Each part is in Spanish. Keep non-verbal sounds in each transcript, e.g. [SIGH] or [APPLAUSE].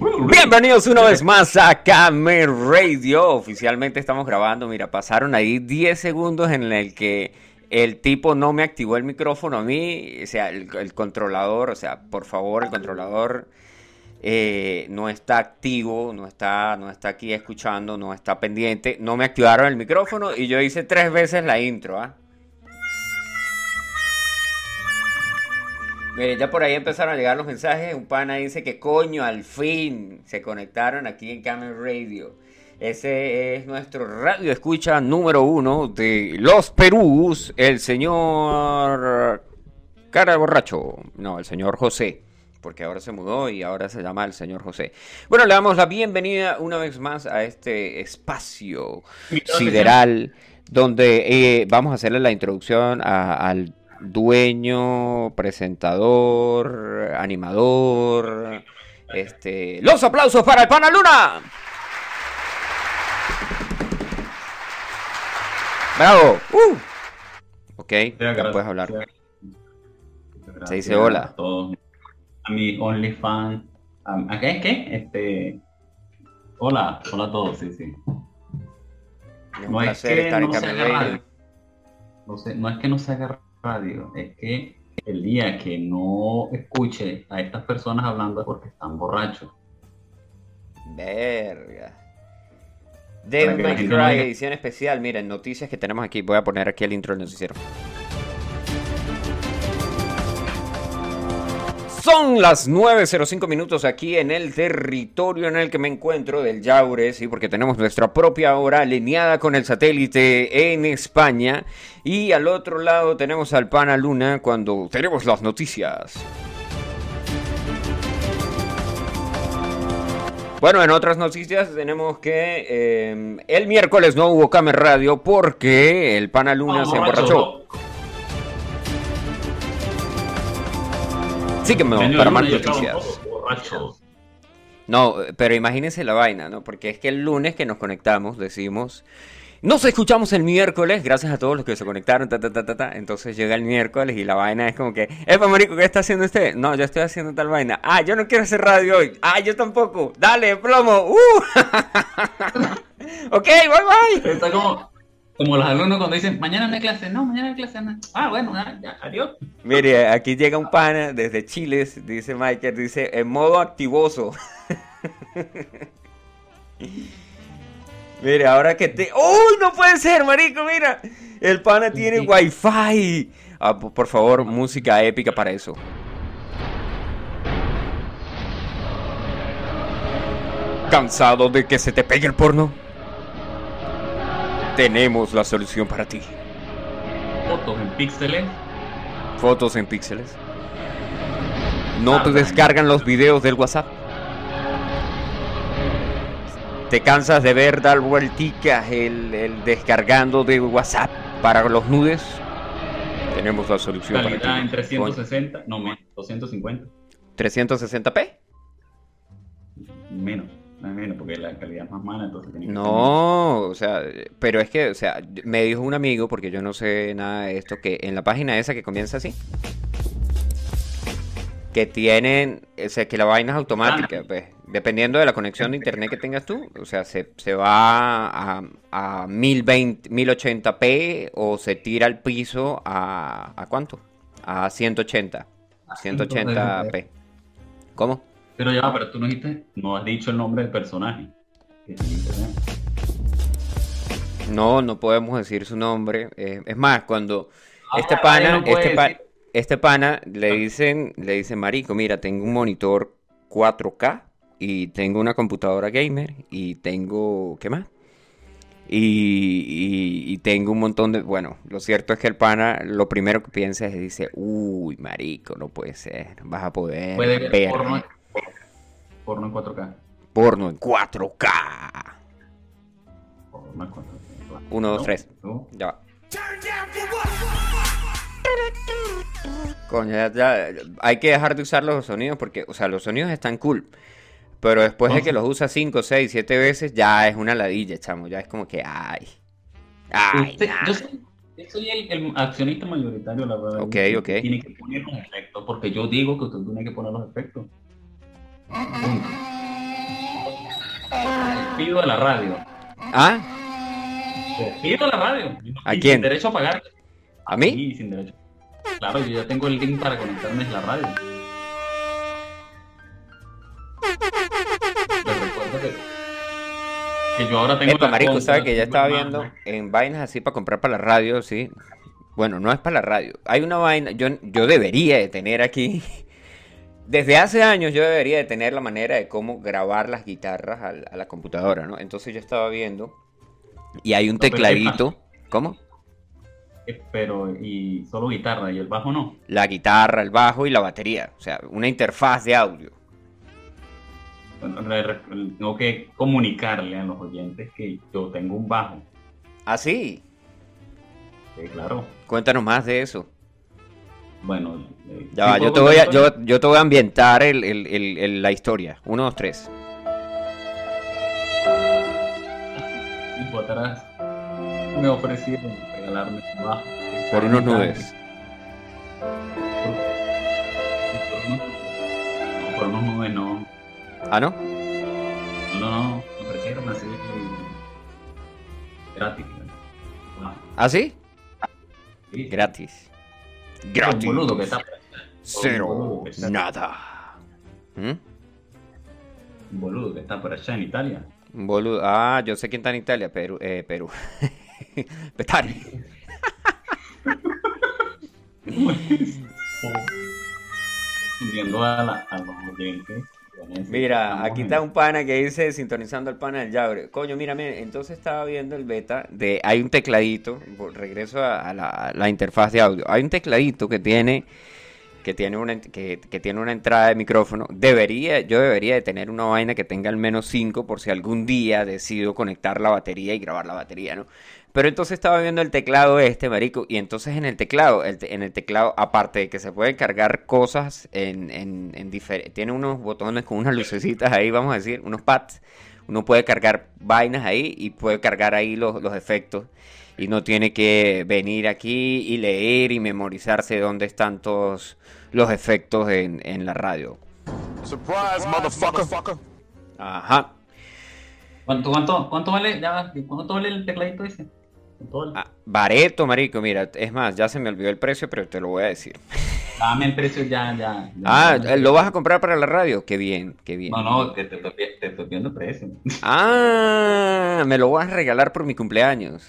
Bienvenidos una vez más a Camer Radio. Oficialmente estamos grabando. Mira, pasaron ahí 10 segundos en el que el tipo no me activó el micrófono a mí. O sea, el, controlador, o sea, por favor, el controlador eh, no está activo, no está, no está aquí escuchando, no está pendiente. No me activaron el micrófono y yo hice tres veces la intro, ¿ah? Miren, ya por ahí empezaron a llegar los mensajes. Un pana dice que coño, al fin se conectaron aquí en Camel Radio. Ese es nuestro radio escucha número uno de los Perús, el señor Cara Borracho. No, el señor José, porque ahora se mudó y ahora se llama el señor José. Bueno, le damos la bienvenida una vez más a este espacio sideral donde eh, vamos a hacerle la introducción al dueño, presentador, animador. Este, los aplausos para el Pana Luna. Bravo. Uh. Ok, ya puedes hablar. Se dice hola. A todos. A mi OnlyFans. ¿A qué? ¿Qué? Este. Hola, hola a todos, sí, sí. no es que no, se no, sé, no es que no se haga radio es que el día que no escuche a estas personas hablando es porque están borrachos. Verga. David edición especial. Miren, noticias que tenemos aquí. Voy a poner aquí el intro del noticiero. Son las 9.05 minutos aquí en el territorio en el que me encuentro del Yaure, sí, porque tenemos nuestra propia hora alineada con el satélite en España. Y al otro lado tenemos al Pana Luna cuando tenemos las noticias. Bueno, en otras noticias tenemos que eh, el miércoles no hubo Camer Radio porque el Pana Luna se emborrachó. Sí que me para más noticias. No, pero imagínense la vaina, ¿no? Porque es que el lunes que nos conectamos decimos, nos escuchamos el miércoles, gracias a todos los que se conectaron, ta, ta, ta, ta, Entonces llega el miércoles y la vaina es como que, Epa, marico, ¿qué está haciendo usted? No, yo estoy haciendo tal vaina. Ah, yo no quiero hacer radio hoy. Ah, yo tampoco. Dale, plomo. Uh. [LAUGHS] ok, bye bye. Está como, como los alumnos cuando dicen, mañana no hay clase, no, mañana no hay clase, no. Ah, bueno, ya, adiós. Mire, aquí llega un pana desde Chile, dice Michael, dice, en modo activoso. [LAUGHS] Mire, ahora que te... ¡Uy, no puede ser, marico! Mira, el pana tiene wifi. Ah, por favor, música épica para eso. ¿Cansado de que se te pegue el porno? Tenemos la solución para ti. Fotos en píxeles. Fotos en píxeles. No te descargan los videos del WhatsApp. Te cansas de ver dar vuelticas el, el descargando de WhatsApp para los nudes. Tenemos la solución para ti. en 360, no menos, 250. ¿360p? Menos porque la calidad es más mala, entonces No, o sea, pero es que, o sea, me dijo un amigo, porque yo no sé nada de esto, que en la página esa que comienza así, que tienen, o sea, que la vaina es automática, ah. pues, dependiendo de la conexión de internet que tengas tú, o sea, se, va a, a 1020, 1080p o se tira al piso a, ¿a cuánto? A 180, 180p. ¿Cómo? Pero ya, pero tú no dijiste, no has dicho el nombre del personaje. No, no podemos decir su nombre. Eh, es más, cuando ah, este pana, este, este, pana le dicen, le dicen, marico, mira, tengo un monitor 4K y tengo una computadora gamer y tengo, ¿qué más? Y, tengo un montón de... Bueno, lo cierto es que el pana lo primero que piensa es, dice, uy, marico, no puede ser, vas a poder ver. Porno en 4K. Porno en 4K. Porno en 4K. 1, 2, 3. Ya va. Coño, ya, hay que dejar de usar los sonidos porque, o sea, los sonidos están cool. Pero después de que los usas 5, 6, 7 veces, ya es una ladilla, chamo. Ya es como que, ay. Ay. yo soy, soy el, accionista mayoritario, la verdad. Ok, ok. Tiene que poner los efectos, porque yo digo que usted tiene que poner los efectos. Pido de la radio. ¿Ah? Pido de la radio. ¿A quién? Sin derecho a pagar. ¿A mí? Sí, sin derecho. Claro, yo ya tengo el link para conectarme a la radio. Que, yo ahora tengo Epa, marico, contra ¿sabes que ya estaba viendo en vainas así para comprar para la radio, sí? Bueno, no es para la radio. Hay una vaina, yo, yo debería de tener aquí, desde hace años yo debería de tener la manera de cómo grabar las guitarras a, la computadora, ¿no? Entonces yo estaba viendo y hay un No, pero ¿qué tecladito. ¿Cómo? Eh, Pero, y solo guitarra y el bajo no. La guitarra, el bajo y la batería. O sea, una interfaz de audio. Tengo que comunicarle a los oyentes que yo tengo un bajo. Ah, sí. Sí, claro. Cuéntanos más de eso. Bueno, eh, Ya ¿sí va, yo te voy a, yo, yo te voy a ambientar el- el- el- la historia. Uno, dos, tres. tiempo atrás me ofrecieron regalarme un bajo. Por unos nubes. Por unos nubes no. Ah, ¿no? No, no, no. Me ofrecieron así gratis. ¿no? ¿Ah, sí? Sí. Gratis. Gratis. boludo que está. Cero. Nada. ¿Mm? Un boludo que está por allá en Italia. Boludo. Ah, yo sé quién está en Italia. Perú. Eh, Perú. Petare. Viendo a, la, a los oyentes. Mira, aquí está un pana que dice sintonizando al pana del Yabre. Coño, mírame, entonces estaba viendo el beta de. Hay un tecladito, regreso a, a la, a la interfaz de audio. Hay un tecladito que tiene. Que tiene, una, que, tiene una entrada de micrófono. Debería, yo debería de tener una vaina que tenga al menos 5 por si algún día decido conectar la batería y grabar la batería, ¿no? Pero entonces estaba viendo el teclado este, marico, y entonces en el teclado, en el teclado, aparte de que se pueden cargar cosas en, en, en tiene unos botones con unas lucecitas ahí, vamos a decir, unos pads, uno puede cargar vainas ahí y puede cargar ahí los, los efectos y no tiene que venir aquí y leer y memorizarse dónde están todos los efectos en, en la radio. Surprise, motherfucker. Ajá. ¿Cuánto, cuánto, cuánto vale? Ya, ¿Cuánto vale el tecladito ese? Ah, bareto, marico, mira, es más, ya se me olvidó el precio, pero te lo voy a decir. Dame el precio ya, ya. ya. Ah, ¿lo vas a comprar para la radio? Qué bien, qué bien. No, no, te, estoy pi- te estoy pidiendo el precio. Ah, me lo vas a regalar por mi cumpleaños.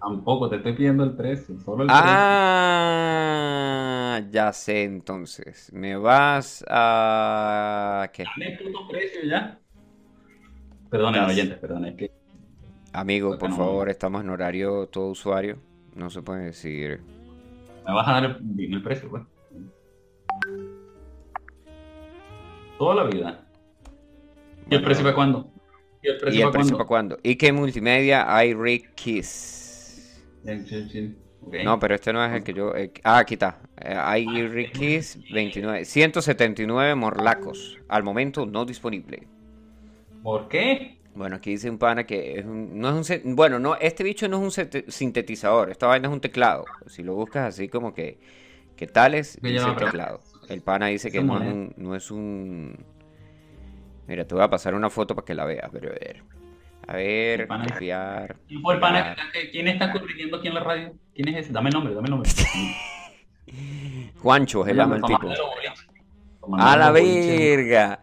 Tampoco te estoy pidiendo el precio, solo el Ah, ya sé entonces. Me vas a... ¿Qué? precio. Dame el puto precio ya. Sé. oyentes, perdón, es que Amigo, Porque por no- favor, estamos en horario todo usuario. No se puede decir. me vas a dar el, el precio, pues. Toda la vida. ¿Y el precio para cuándo? ¿Y el precio ¿Y el para precio cuándo? para cuándo? ¿Y qué multimedia? hay Rick Kiss. No, pero este no es el que yo. ah, aquí está. Eh, hay Rick Kiss 29. 179 morlacos. Al momento no disponible. ¿Por qué? Bueno, aquí dice un pana que es un- no es un bueno, no, este bicho no es un sintetizador, esta vaina es un teclado. Si lo buscas así como que ¿qué tal es? Que Dice ya va, pero- teclado. El pana dice que no es un no es un Mira, te voy a pasar una foto para que la veas, pero a ver. A ver, El copiar. ¿Quién fue el pana que- ¿Quién está corrigiendo aquí en la radio? ¿Quién es ese? Dame el nombre, dame el nombre. [LAUGHS] Juancho llama el tipo. A la verga.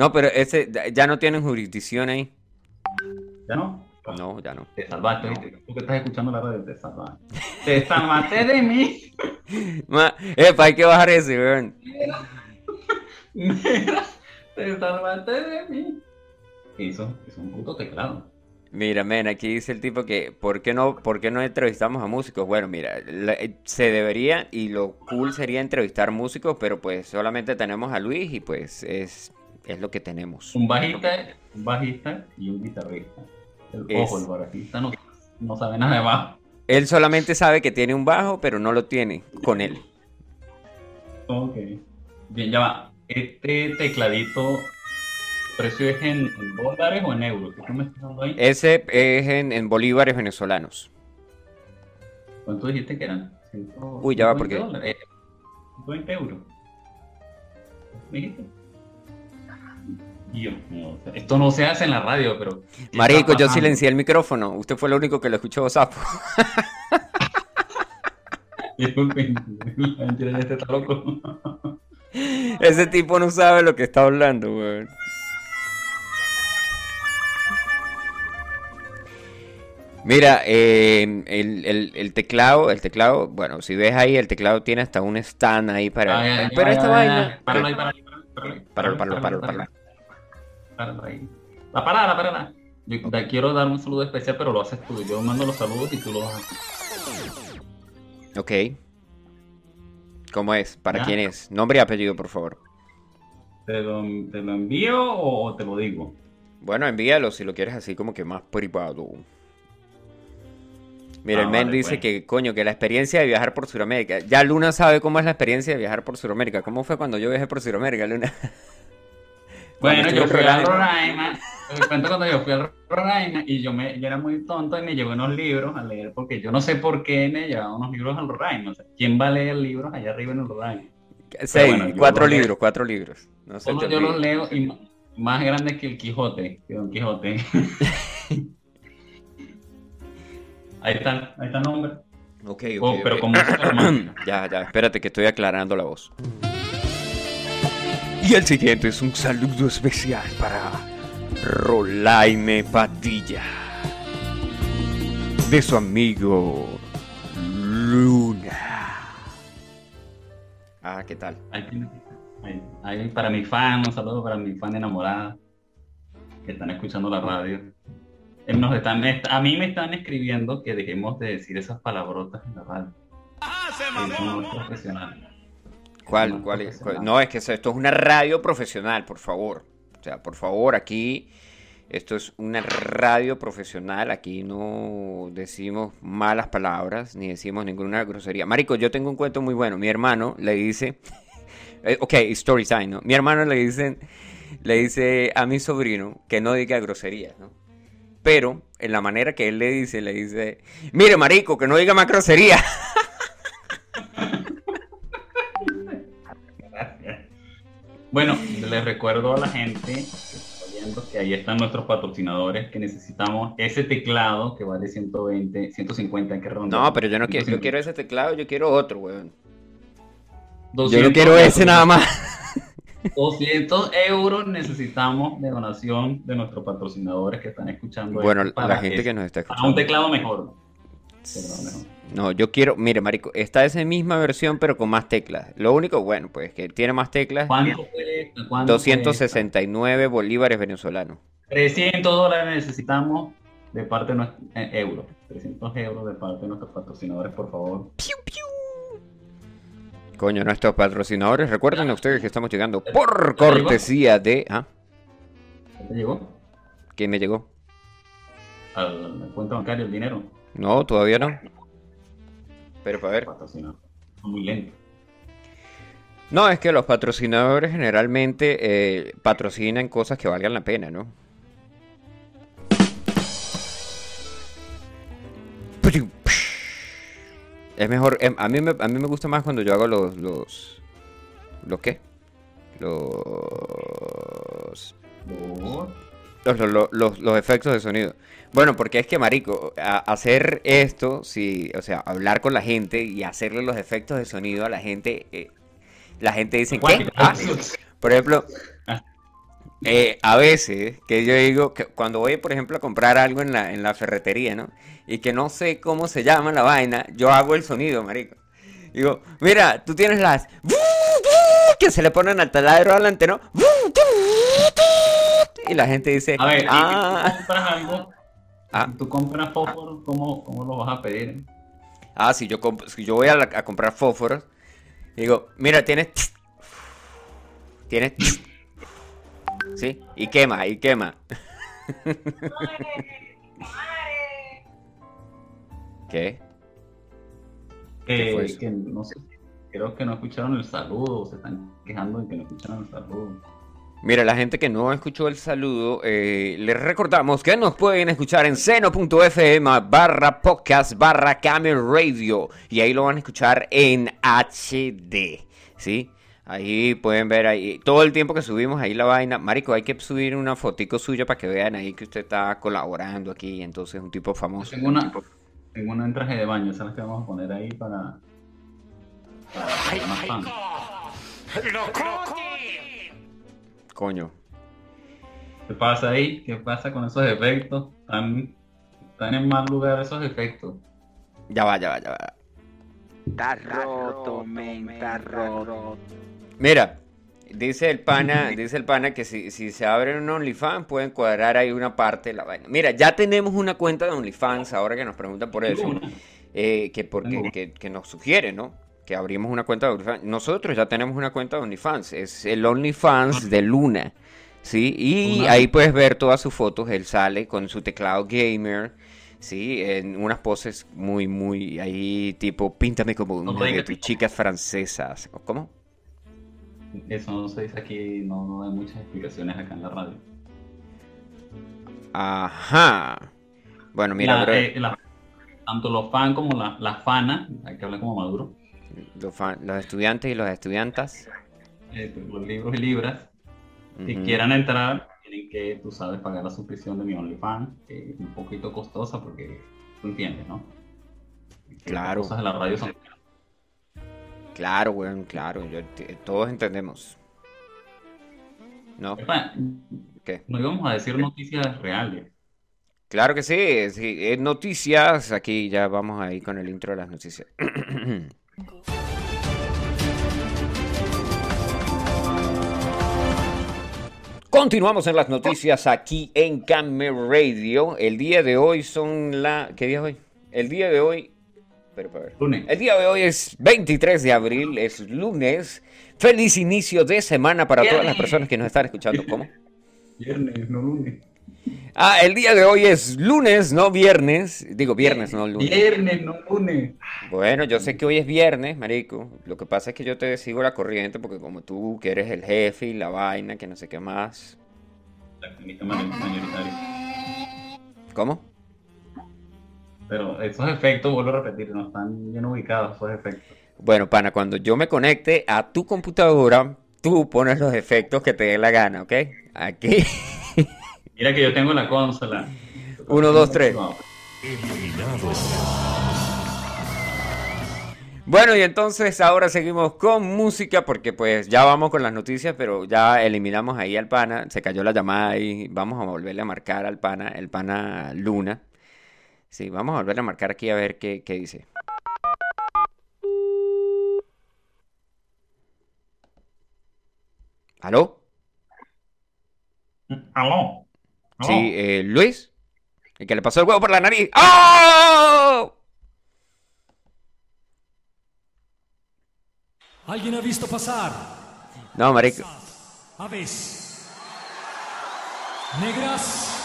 No, pero ese ya no tienen jurisdicción ahí. ¿Ya no? No, ya no. Te salvaste. Tú que estás escuchando la radio, te salvaste. Te salvaste de mí. [LAUGHS] Ma, epa, hay que bajar ese, weón. Mira, te salvaste de mí. Eso, es un puto teclado. Mira, men, aquí dice el tipo que ¿por qué no, por qué no entrevistamos a músicos? Bueno, mira, la- eh, se debería y lo cool sería entrevistar músicos, pero pues solamente tenemos a Luis y pues es, es lo que tenemos. Un bajista, un bajista y un guitarrista. El, Es- Ojo, el bajista no, no sabe nada de bajo. Él solamente sabe que tiene un bajo, pero no lo tiene con él. Ok. Bien, ya va. Este tecladito, ¿el precio es en, en dólares o en euros? ¿Qué tú me estás dando ahí? Ese es en, en bolívares venezolanos. ¿Cuánto dijiste que eran? Uy, ya va, 120 porque- dólares. Eh, 120 euros. ¿Me dijiste? Dios mío, esto no se hace en la radio, pero... ¿qué Marico, yo silencié el micrófono. Usted fue el único que lo escuchó, sapo. Disculpen, la mentira, este está loco. [LAUGHS] Ese tipo no sabe lo que está hablando, weón. Mira, eh, el, el- el teclado, el teclado, bueno, si ves ahí, el teclado tiene hasta un stand ahí para... Ay, pero esta vaina... Páralo ahí, páralo ahí, páralo ahí, Páralo, páralo, páralo, ahí. La parada, la parada. Yo te quiero dar un saludo especial, pero lo haces tú. Yo mando los saludos y tú los haces. Ok. ¿Cómo es? ¿Para Ya. quién es? Nombre y apellido, por favor. ¿Te lo, te lo envío o te lo digo? Bueno, envíalo si lo quieres así como que más privado. Mira, Ah, el men vale, dice pues. que, coño, que la experiencia de viajar por Sudamérica. Ya Luna sabe cómo es la experiencia de viajar por Sudamérica. ¿Cómo fue cuando yo viajé por Sudamérica, Luna? [LAUGHS] Bueno, yo fui a Roraima. Cuento cuando yo fui a Roraima y yo, me, yo era muy tonto y me llevé unos libros a leer porque yo no sé por qué me llevaba unos libros al Roraima. O sea, ¿quién va a leer libros allá arriba en el Roraima? Seis, bueno, cuatro leo. libros, cuatro libros. No sé. Solo yo los leo y más grande que el Quijote, que Don Quijote. [LAUGHS] ahí está, ahí está el nombre. Ok, ok. Oh, pero ok. con música romántica. ya, ya, espérate que estoy aclarando la voz. Y el siguiente es un saludo especial para Rolaime Padilla. De su amigo Luna. Ah, ¿qué tal? Ahí, para mi fan, un saludo para mi fan enamorada que están escuchando la radio. Eh, Nos están, est- a mí me están escribiendo que dejemos de decir esas palabrotas en la radio. No es profesional. ¿Cuál, No, cuál es? profesional. cuál- No, es que esto es una radio profesional, por favor. O sea, por favor, aquí esto es una radio profesional. Aquí no decimos malas palabras ni decimos ninguna grosería. Marico, yo tengo un cuento muy bueno. Mi hermano le dice, [LAUGHS] eh, ok, story time, ¿no? Mi hermano le dice, le dice a mi sobrino que no diga groserías, ¿no? Pero en la manera que él le dice, le dice, mire, marico, que no diga más groserías. [LAUGHS] Bueno, les recuerdo a la gente que está que ahí están nuestros patrocinadores que necesitamos ese teclado que vale 120, 150 hay que redondear. No, pero yo no quiero, yo 150. quiero ese teclado, yo quiero otro, weón. Yo 200 no quiero ese nada más. [LAUGHS] 200 euros necesitamos de donación de nuestros patrocinadores que están escuchando. Bueno, la gente que nos está para un escuchando. teclado mejor. No, yo quiero, mire, marico, está esa misma versión pero con más teclas. Lo único, bueno, pues que tiene más teclas. ¿Cuánto cuesta? ¿Cuánto 269 bolívares venezolanos. cuesta? 300 dólares necesitamos de parte de nuestros euros. 300 euros de parte de nuestros patrocinadores, por favor. Coño, nuestros patrocinadores, recuerden a ustedes que estamos llegando por cortesía de... ¿Ah? ¿Ya te llegó? ¿Quién me llegó? Al, cuenta bancario el dinero. No, todavía no. Pero para ver. Muy lento. No, es que los patrocinadores generalmente eh, patrocinan cosas que valgan la pena, ¿no? Es mejor, em, a mí me, a mí me gusta más cuando yo hago los, los, ¿los qué? Los, los- los- los efectos de sonido. Bueno, porque es que, marico, hacer esto, sí, o sea, hablar con la gente y hacerle los efectos de sonido a la gente, eh, la gente dice, ¿qué? Ah, por ejemplo, Ah. eh, a veces que yo digo que cuando voy, por ejemplo, a comprar algo en la, en la ferretería, ¿no? Y que no sé cómo se llama la vaina, yo hago el sonido, marico. Digo, mira, tú tienes las que se le ponen al taladro adelante, ¿no? Y la gente dice, A ver, y ah, si tú compras algo, Ah. si tú compras fósforo, ¿cómo, ¿cómo lo vas a pedir? ah, si yo, si yo voy a, la- a comprar fósforos, digo, mira, tienes, tienes, ¿sí? Y quema, y quema. [LAUGHS] ¿Qué? ¿Qué fue Eh, eso? que no sé, creo que no escucharon el saludo, se están quejando de que no escucharon el saludo. Mira, la gente que no escuchó el saludo, eh, les recordamos que nos pueden escuchar en seno.fm barra podcast barra Camel Radio y ahí lo van a escuchar en HD, ¿sí? Ahí pueden ver ahí todo el tiempo que subimos ahí la vaina. Marico, hay que subir una fotico suya para que vean ahí que usted está colaborando aquí. Entonces es un tipo famoso. Tengo una, tengo una en traje de baño, esa es la que vamos a poner ahí para. más fans. Coño. ¿Qué pasa ahí? ¿Qué pasa con esos efectos? Están, están en mal lugar esos efectos. Ya va, ya va, ya va. Está roto, men, está roto. Mira, dice el pana, dice el pana que si, si se abre un OnlyFans pueden cuadrar ahí una parte de la vaina. Mira, ya tenemos una cuenta de OnlyFans ahora que nos preguntan por eso. Eh, que porque que nos sugiere, ¿no? Que abrimos una cuenta de OnlyFans. Nosotros ya tenemos una cuenta de OnlyFans. Es el OnlyFans de Luna. ¿Sí? Y ahí puedes ver todas sus fotos. Él sale con su teclado gamer. Sí, en unas poses muy, muy ahí, tipo, píntame como una de tus chicas francesas. ¿Cómo? Eso no se dice aquí, no, no hay muchas explicaciones acá en la radio. Ajá. Bueno, mira, La- bro, eh, la- tanto los fans como la- las fanas, hay que hablar como Maduro, los, fan- los estudiantes y las estudiantas. eh, los libros y libras, si ujú, quieran entrar, tienen que, tú sabes, pagar la suscripción de mi OnlyFans, que es un poquito costosa porque tú entiendes, ¿no? Que Claro. Las cosas de la radio son Claro, weón, claro. yo todos entendemos. ¿No? Epa, ¿Qué? No íbamos a decir noticias reales. Claro que sí, sí, es noticias. Aquí ya vamos ahí con el intro de las noticias. [CLEARS THROAT] Continuamos en las noticias aquí en Camera Radio. El día de hoy son la... ¿Qué día es hoy? El día de hoy... Pero. Lunes. El día de hoy es 23 de abril, es lunes. Feliz inicio de semana para todas las personas que nos están escuchando. ¿Cómo? Viernes, no lunes. Ah, el día de hoy es lunes, no viernes. Digo viernes, no lunes. Viernes, no lunes. Bueno, yo sé que hoy es viernes, marico. Lo que pasa es que yo te sigo la corriente porque como tú que eres el jefe y la vaina, que no sé qué más. La clínica mayoritaria. ¿Cómo? Pero esos efectos, vuelvo a repetir, no están bien ubicados esos efectos. Bueno, pana, cuando yo me conecte a tu computadora, tú pones los efectos que te dé la gana, ¿ok? Aquí. [LAUGHS] Mira que yo tengo la consola. Uno, dos, tres. Bueno, y entonces ahora seguimos con música porque pues ya vamos con las noticias, pero ya eliminamos ahí al pana, se cayó la llamada y vamos a volverle a marcar al pana, el pana Luna. Sí, vamos a volverle a marcar aquí a ver qué, qué dice. ¿Aló? Aló. Sí, eh, Luis, el que le pasó el huevo por la nariz. ¡Oh! ¿Alguien ha visto pasar? No, marico. Aves. Negras.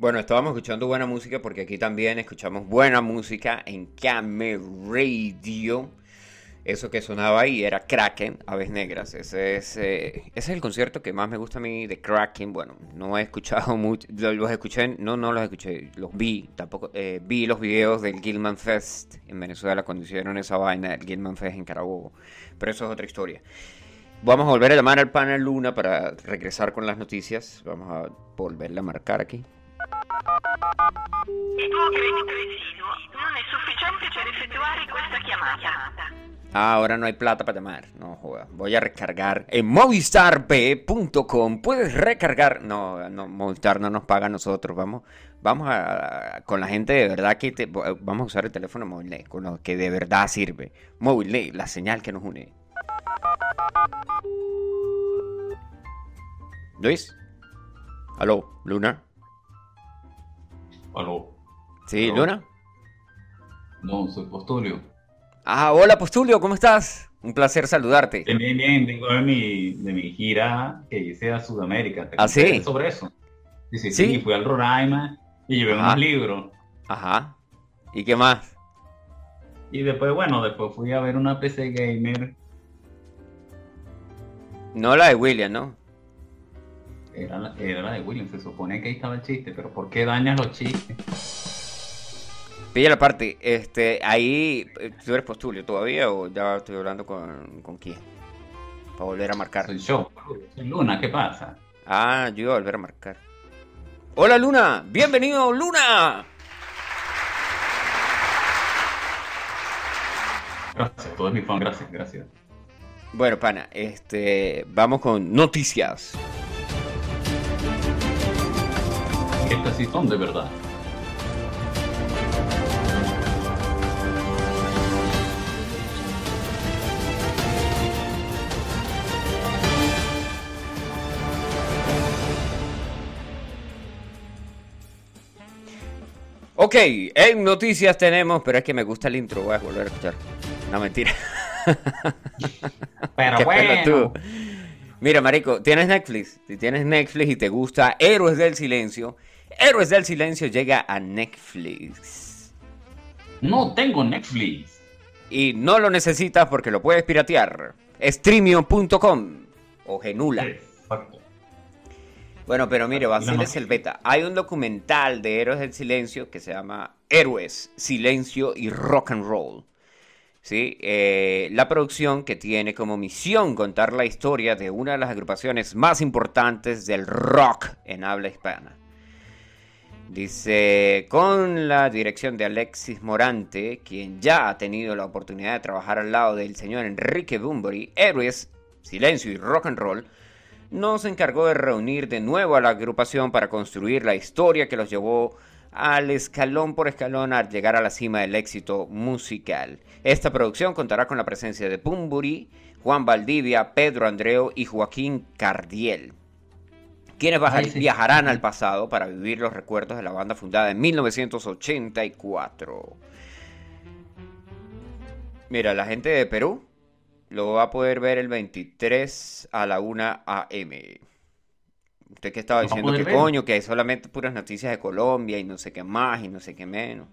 Bueno, estábamos escuchando buena música porque aquí también escuchamos buena música en Camel Radio. Eso que sonaba ahí era Kraken, Aves Negras. Ese es, eh, ese es el concierto que más me gusta a mí de Kraken. Bueno, no he escuchado [LAUGHS] mucho, lo- los escuché, no, no los escuché, los vi, tampoco, eh, vi los videos del Gilman Fest en Venezuela cuando hicieron esa vaina del Gilman Fest en Carabobo. Pero eso es otra historia. Vamos a volver a llamar al panel Luna para regresar con las noticias. Vamos a volverle a marcar aquí. Ah, ahora no hay plata para llamar. No, joda. Voy a recargar en movistarb.com. Puedes recargar. No, no, Movistar no nos paga a nosotros. Vamos, vamos a, con la gente de verdad que te- vamos a usar el teléfono móvil, con lo que de verdad sirve. Móvil, la señal que nos une. Luis. Aló, Luna. Aló. Sí, Aló. Luna. No, soy Postulio. Ah, hola, Postulio, ¿cómo estás? Un placer saludarte. Bien, bien, bien. Vengo de mi, de mi gira que hice a Sudamérica. ¿Te ¿Ah, sí? Sobre eso. Sí, sí, ¿Sí? sí. Fui al Roraima y llevé Ajá. unos libros. Ajá. ¿Y qué más? Y después, bueno, después fui a ver una PC Gamer. No la de William, ¿no? Era la, era la de William. Se supone que ahí estaba el chiste, pero ¿por qué dañas los chistes? Pilla la parte, este, ahí, ¿tú eres postulio todavía o ya estoy hablando con, con quién? Para volver a marcar. Soy yo. Soy Luna, ¿qué pasa? Ah, yo iba a volver a marcar. Hola Luna, bienvenido Luna. Gracias, todo es mi fan. Gracias, gracias. Bueno, pana, este, vamos con noticias. Estas sí son de verdad. Ok, en noticias tenemos, pero es que me gusta el intro, voy a volver a escuchar. No, mentira. [LAUGHS] Pero Qué bueno. pelotudo. Mira, marico, tienes Netflix. Si tienes Netflix y te gusta Héroes del Silencio, Héroes del Silencio llega a Netflix. No tengo Netflix. Y no lo necesitas porque lo puedes piratear. Streamio.com o Genula. Exacto. Bueno, pero mire, vaciles noticia. el beta. Hay un documental de Héroes del Silencio que se llama Héroes, Silencio y Rock and Roll. ¿Sí? Eh, la producción que tiene como misión contar la historia de una de las agrupaciones más importantes del rock en habla hispana. Dice, con la dirección de Alexis Morante, quien ya ha tenido la oportunidad de trabajar al lado del señor Enrique Bunbury, Héroes, Silencio y Rock and Roll, nos encargó de reunir de nuevo a la agrupación para construir la historia que los llevó al escalón por escalón a llegar a la cima del éxito musical. Esta producción contará con la presencia de Bumburi, Juan Valdivia, Pedro Andreu y Joaquín Cardiel, quienes baja- Ay, sí. viajarán al pasado para vivir los recuerdos de la banda fundada en 1984. Mira, la gente de Perú lo va a poder ver el 23 a la 1 a.m. Usted que estaba ¿Lo va a diciendo que ver? coño, que hay solamente puras noticias de Colombia y no sé qué más y no sé qué menos.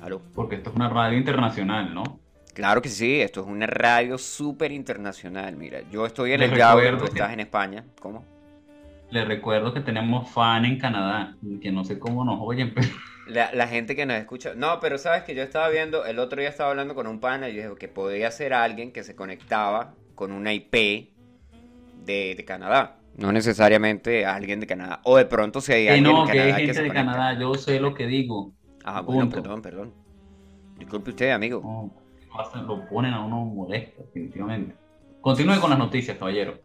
¿Aló? Porque esto es una radio internacional, ¿no? Claro que sí, esto es una radio súper internacional. Mira, yo estoy en Les el recuerdo tú que- estás en España. ¿Cómo? Les recuerdo que tenemos fan en Canadá, que no sé cómo nos oyen, [LAUGHS] pero La, la gente que nos escucha. No, pero sabes que yo estaba viendo, el otro día estaba hablando con un pana y yo dije que podría ser alguien que se conectaba con una IP de, de Canadá. No necesariamente alguien de Canadá. O de pronto si hay que alguien no, de que hay Canadá que gente se de conecta. Canadá, yo sé lo que digo. Ah, bueno, perdón, perdón. Disculpe usted, amigo. Lo ponen a uno molesto, definitivamente. Continúe con las noticias, caballero.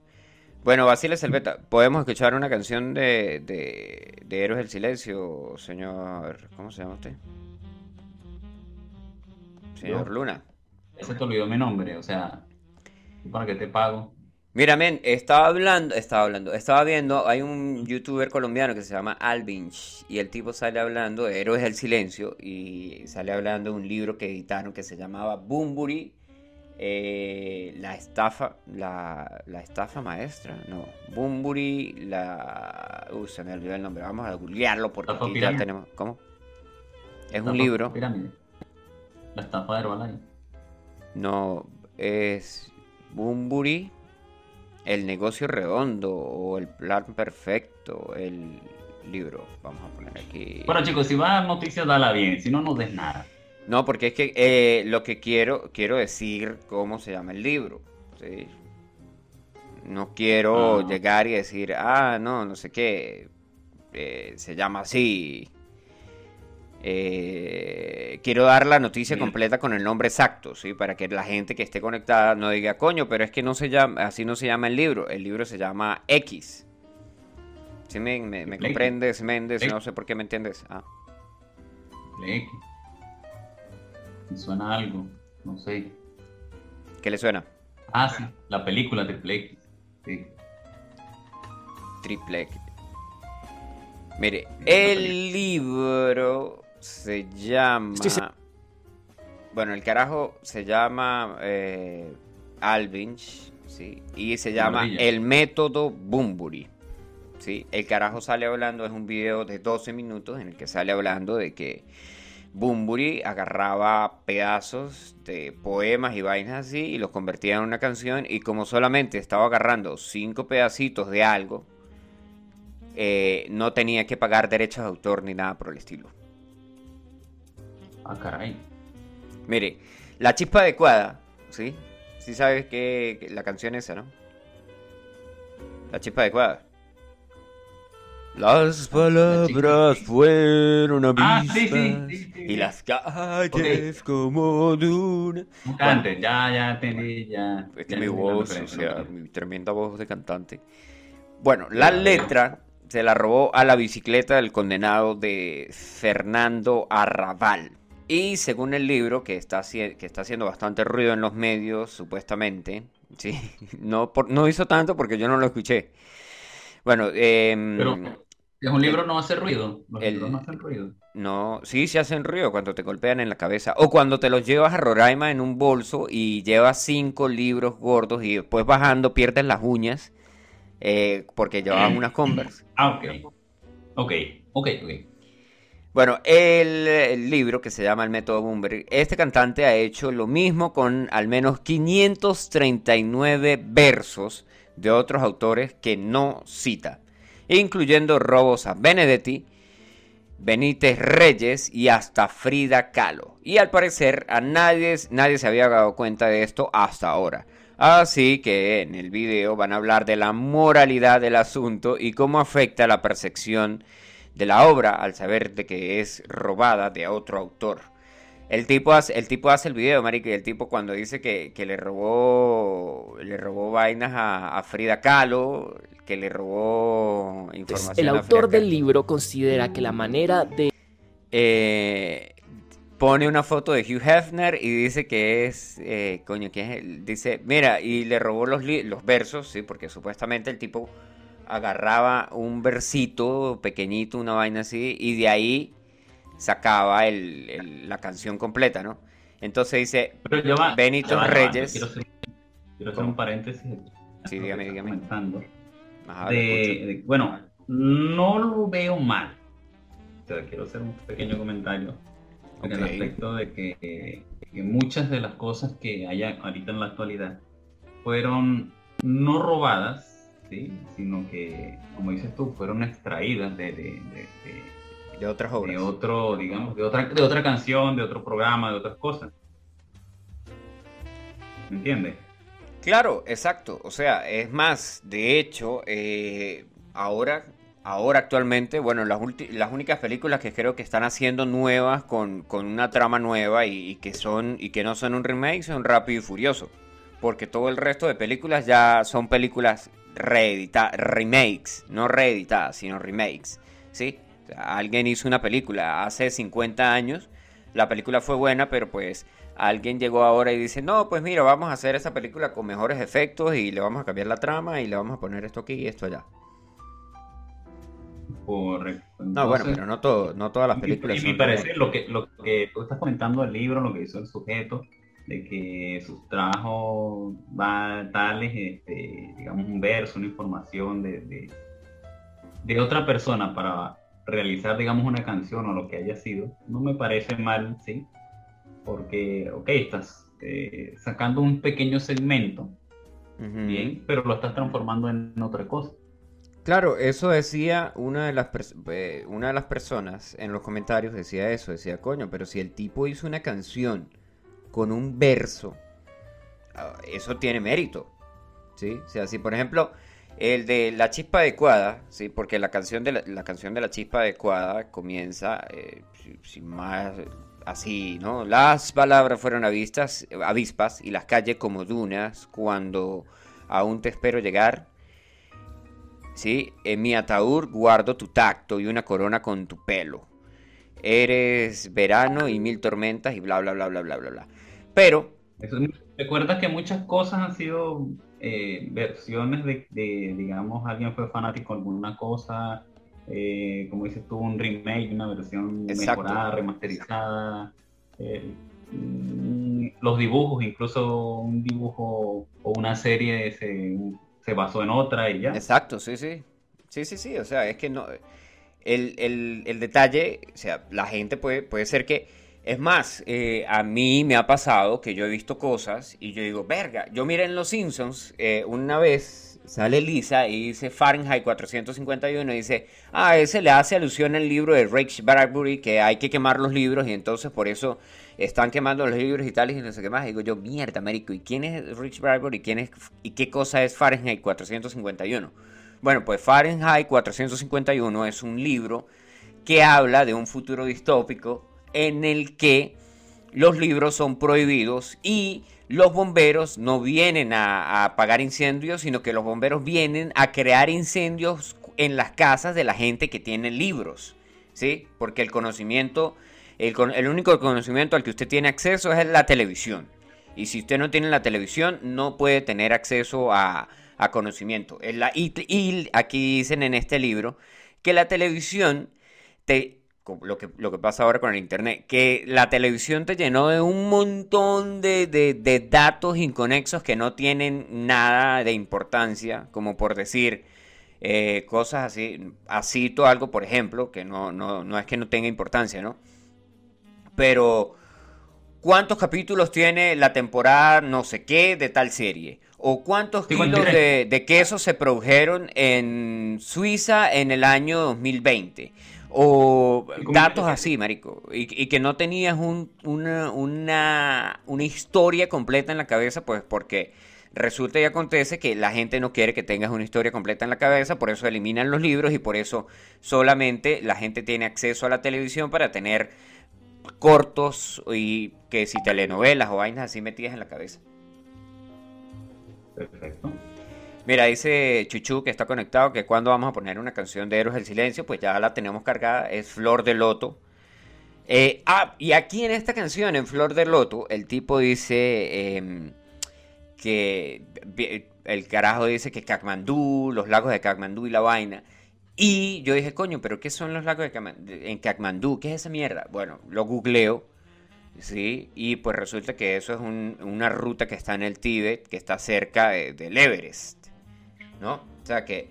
Bueno, Basile Selveta, ¿podemos escuchar una canción de, de, de Héroes del Silencio, señor? ¿Cómo se llama usted? Señor. Luna. Ese te olvidó mi nombre, o sea, ¿tú ¿para qué te pago? Mira, men, estaba hablando, estaba hablando, estaba viendo, hay un youtuber colombiano que se llama Alvinch y el tipo sale hablando Héroes del Silencio y sale hablando de un libro que editaron que se llamaba Bumburi, eh, la estafa, la, la estafa maestra, no, Bumburi, la... Uy, se me olvidó el nombre, vamos a googlearlo porque aquí ya tenemos... ¿Cómo? Es Estafa un libro, Pirámide. La estafa de Herbalife. no, es Bumburi, el negocio redondo o el plan perfecto, el libro, vamos a poner aquí... Bueno, chicos, si vas a dar noticias, dala bien, si no, no des nada. No, porque es que eh, lo que quiero, quiero decir cómo se llama el libro. ¿sí? No quiero Ah. llegar y decir, ah, no, no sé qué, eh, se llama así. Eh, quiero dar la noticia completa con el nombre exacto, ¿sí? Para que la gente que esté conectada no diga, coño, pero es que no se llama, así no se llama el libro. El libro se llama X. ¿Sí me, me, me X. comprendes, Méndez? No sé por qué me entiendes. Ah. Play suena algo, no sé. ¿Qué le suena? Ah, sí, la película de Play X. Sí. Triple X. Mire, el libro se llama. Bueno, el carajo se llama eh, Alvinch, ¿sí? Y se llama Maravilla. El método Bumburi. ¿sí? El carajo sale hablando, es un video de 12 minutos en el que sale hablando de que Bumburi agarraba pedazos de poemas y vainas así y los convertía en una canción y como solamente estaba agarrando cinco pedacitos de algo, eh, no tenía que pagar derechos de autor ni nada por el estilo. Ah, caray. Mire, la chispa adecuada, ¿sí? Sí sabes que que la canción esa, ¿no? La chispa adecuada. Las palabras fueron Ah, avispas sí, sí, sí, sí. y las calles como dunas. No cantes, ya, ya entendí, ya. Es que ya mi voz, o sea, mi tremenda voz de cantante. Bueno, la letra se la robó a la bicicleta del condenado de Fernando Arrabal. Y según el libro, que está, haci- que está haciendo bastante ruido en los medios, supuestamente, [LAUGHS] sí, no, por- no hizo tanto porque yo no lo escuché. Bueno, em, Pero es un libro no hace ruido. Los el- libros no hacen ruido. no, sí se hacen ruido cuando te golpean en la cabeza. O cuando te los llevas a Roraima en un bolso y llevas cinco libros gordos y después bajando pierdes las uñas eh, porque llevabas [CLEARS THROAT] unas Converse. Ah, ok. Ok, ok, ok. Bueno, el, libro que se llama El Método Bloomberg, este cantante ha hecho lo mismo con al menos 539 versos de otros autores que no cita, incluyendo Robos a Benedetti, Benítez Reyes y hasta Frida Kahlo. Y al parecer a nadie, nadie se había dado cuenta de esto hasta ahora. Así que en el video van a hablar de la moralidad del asunto y cómo afecta la percepción de la obra al saber de que es robada de otro autor. El tipo hace el, tipo hace el video, marico, y el tipo cuando dice que, que le robó le robó vainas a, a Frida Kahlo, que le robó información El a autor Frida del libro considera que la manera de Eh, pone una foto de Hugh Hefner y dice que es, eh, coño, que es dice, mira, y le robó los, los versos, sí, porque supuestamente el tipo agarraba un versito pequeñito, una vaina así, y de ahí sacaba el- el- la canción completa, ¿no? Entonces dice, Pero ya va. Benito va, va, Reyes. Quiero hacer, quiero hacer ¿Cómo? un paréntesis. Sí, dígame, dígame. Ajá, de, de- bueno, no lo veo mal. O sea, quiero hacer un pequeño comentario en el aspecto de que, que muchas de las cosas que hay ahorita en la actualidad fueron no robadas, ¿sí? sino que, como dices tú, fueron extraídas de, de- de- otras obras. de otro, digamos, de otra, de otra canción, de otro programa, de otras cosas. ¿Me entiendes? Claro, exacto. O sea, es más, de hecho, eh, ahora, ahora actualmente, bueno, las, las únicas películas que creo que están haciendo nuevas con, con una trama nueva y, y que son y que no son un remake son Rápido y Furioso, porque todo el resto de películas ya son películas reedita remakes, no reeditadas, sino remakes, ¿sí? O sea, alguien hizo una película hace 50 años, la película fue buena, pero pues alguien llegó ahora y dice, no, pues mira, vamos a hacer esa película con mejores efectos y le vamos a cambiar la trama y le vamos a poner esto aquí y esto allá. Correcto. No, bueno, pero no, todo, no todas las películas Y, y mi parecer, lo que, lo que tú estás comentando del libro, lo que hizo el sujeto, de que sus trabajos va tales, este, digamos, un verso, una información de, de, de otra persona para realizar, digamos, una canción o lo que haya sido, no me parece mal, ¿sí? Porque, ok, estás eh, sacando un pequeño segmento, bien, pero lo estás transformando en otra cosa. Claro, eso decía una de las eh, una de las personas en los comentarios decía eso, decía, coño, pero si el tipo hizo una canción con un verso, ah, eso tiene mérito, ¿sí? O sea, si por ejemplo el de La Chispa Adecuada, ¿sí? Porque la canción de la, canción de La Chispa Adecuada comienza eh, si- sin más así, ¿no? Las palabras fueron avistas, avispas y las calles como dunas cuando aún te espero llegar. ¿sí? En mi ataúd guardo tu tacto y una corona con tu pelo. Eres verano y mil tormentas y bla, bla, bla, bla, bla, bla, bla. Pero, Eso, recuerda que muchas cosas han sido eh, versiones de, de, digamos, alguien fue fanático de alguna cosa, eh, como dices tú, un remake, una versión Exacto. mejorada, remasterizada. eh, mm, los dibujos, incluso un dibujo o una serie se, se basó en otra y ya. exacto, sí, sí. Sí, sí, sí, o sea, es que no... El, el- el detalle, o sea, la gente puede, puede ser que... Es más, eh, a mí me ha pasado que yo he visto cosas y yo digo, verga, yo miré en Los Simpsons eh, una vez, sale Lisa y dice Fahrenheit 451 y dice, ah, ese le hace alusión al libro de Rich Bradbury que hay que quemar los libros y entonces por eso están quemando los libros y tal y no sé qué más. Y digo yo, mierda, marico, ¿y quién es Rich Bradbury? ¿Quién es, ¿Y qué cosa es Fahrenheit 451? Bueno, pues Fahrenheit 451 es un libro que habla de un futuro distópico en el que los libros son prohibidos y los bomberos no vienen a, apagar incendios, sino que los bomberos vienen a crear incendios en las casas de la gente que tiene libros, ¿sí? Porque el conocimiento, el, único conocimiento al que usted tiene acceso es la televisión. Y si usted no tiene la televisión, no puede tener acceso a, conocimiento. Y, y aquí dicen en este libro que la televisión te lo que, lo que pasa ahora con el internet, que la televisión te llenó de un montón de, de- de datos inconexos que no tienen nada de importancia, como por decir eh, cosas así, así todo algo, por ejemplo, que no, no, no es que no tenga importancia, ¿no? Pero, ¿cuántos capítulos tiene la temporada no sé qué de tal serie? ¿O cuántos kilos 53. de, de queso se produjeron en Suiza en el año 2020? O 57. datos así, marico. Y, y que no tenías un- una, una, una historia completa en la cabeza, pues porque resulta y acontece que la gente no quiere que tengas una historia completa en la cabeza, por eso eliminan los libros y por eso solamente la gente tiene acceso a la televisión para tener cortos y que si telenovelas o vainas así metidas en la cabeza. Perfecto. Mira, dice Chuchu que está conectado que cuando vamos a poner una canción de Héroes del Silencio, pues ya la tenemos cargada, es Flor de Loto. Eh, ah, y aquí en esta canción, en Flor de Loto, el tipo dice em, que el carajo dice que Katmandú, los lagos de Katmandú y la vaina. Y yo dije, coño, pero ¿qué son los lagos de de- en Katmandú? ¿Qué es esa mierda? Bueno, lo googleo, ¿sí? Y pues resulta que eso es un- una ruta que está en el Tíbet, que está cerca de- del Everest, ¿no? O sea que,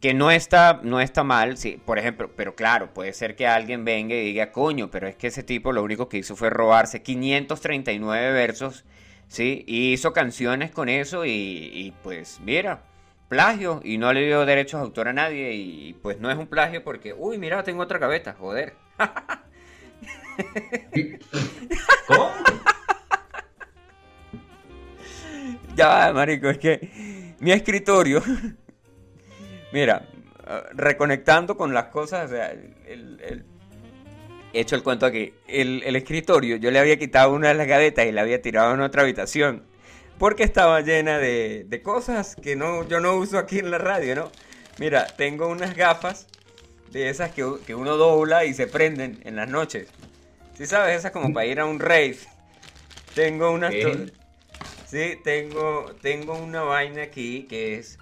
que no, está, no está mal, sí, por ejemplo, pero claro, puede ser que alguien venga y diga, coño, pero es que ese tipo lo único que hizo fue robarse 539 versos, ¿sí? Y hizo canciones con eso y, y, pues mira, plagio y no le dio derechos de autor a nadie y pues no es un plagio porque, uy, mira, tengo otra gaveta, joder. [LAUGHS] ¿Cómo? [LAUGHS] Ya va, marico, es que mi escritorio, [LAUGHS] mira, eh, reconectando con las cosas, o sea, el, he hecho el cuento aquí, el, el escritorio, yo le había quitado una de las gavetas y la había tirado en otra habitación, porque estaba llena de, de cosas que no, yo no uso aquí en la radio, ¿no? Mira, tengo unas gafas de esas que, uno dobla y se prenden en las noches. ¿Sí sabes? Esas como para ir a un rave. Tengo unas... Sí, tengo, tengo una vaina aquí que es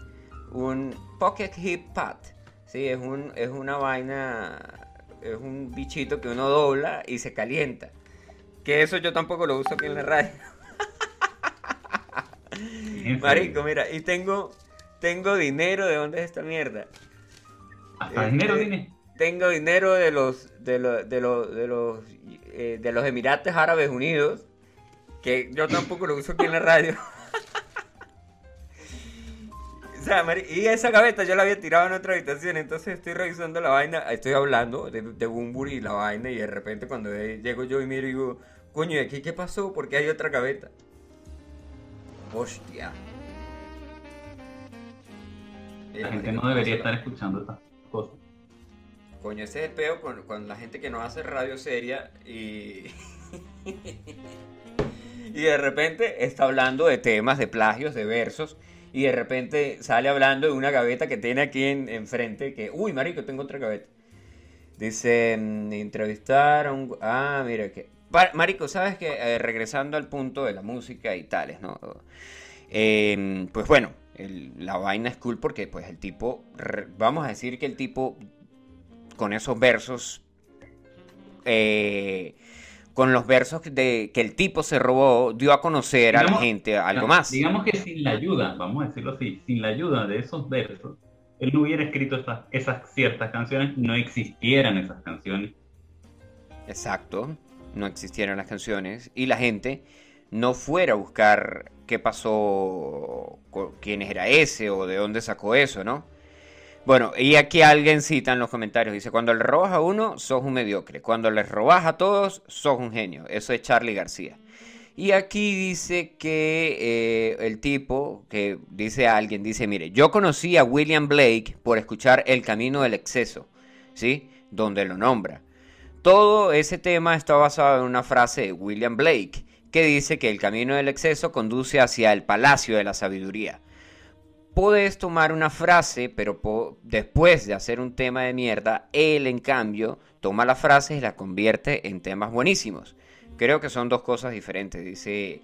un Pocket Hip Pad. Sí, es, un, es una vaina, es un bichito que uno dobla y se calienta. Que eso yo tampoco lo uso aquí en la radio. [LAUGHS] Marico, mira, y tengo, tengo dinero de dónde es esta mierda. Hasta este- dinero tiene. Tengo dinero de los de los de los de los eh, de los Emirates Árabes Unidos que yo tampoco lo uso aquí en la radio. O sea, y esa gaveta yo la había tirado en otra habitación, entonces estoy revisando la vaina, estoy hablando de, de Bumburi y la vaina, y de repente cuando llego yo y miro y digo, coño, ¿y aquí qué pasó? Porque hay otra gaveta. Hostia. La Eh, gente no debería estar escuchando estas cosas. Coño, ese es el peo con, con la gente que no hace radio seria y. [LAUGHS] y de repente está hablando de temas, de plagios, de versos. Y de repente sale hablando de una gaveta que tiene aquí en, enfrente. Que, uy, marico, tengo otra gaveta. Dice, mm, entrevistar a. Ah, mira que... Marico, ¿sabes que Regresando al punto de la música y tales, ¿no? Eh, pues bueno, la vaina es cool porque pues el tipo... Vamos a decir que el tipo con esos versos, eh, con los versos de, que el tipo se robó, dio a conocer a la gente algo más. Digamos que sin la ayuda, vamos a decirlo así, sin la ayuda de esos versos, él no hubiera escrito esas, esas ciertas canciones, no existieran esas canciones. Exacto, no existieran las canciones y la gente no fuera a buscar qué pasó, quién era ese o de dónde sacó eso, ¿no? Bueno, y aquí alguien cita en los comentarios, dice, cuando le robas a uno, sos un mediocre, cuando les robas a todos, sos un genio. Eso es Charlie García. Y aquí dice que eh, el tipo, que dice alguien, dice, mire, yo conocí a William Blake por escuchar El Camino del Exceso, ¿sí? Donde lo nombra. Todo ese tema está basado en una frase de William Blake, que dice que el camino del exceso conduce hacia el palacio de la sabiduría. Puedes tomar una frase, pero después de hacer un tema de mierda, él en cambio toma la frase y la convierte en temas buenísimos. Creo que son dos cosas diferentes, dice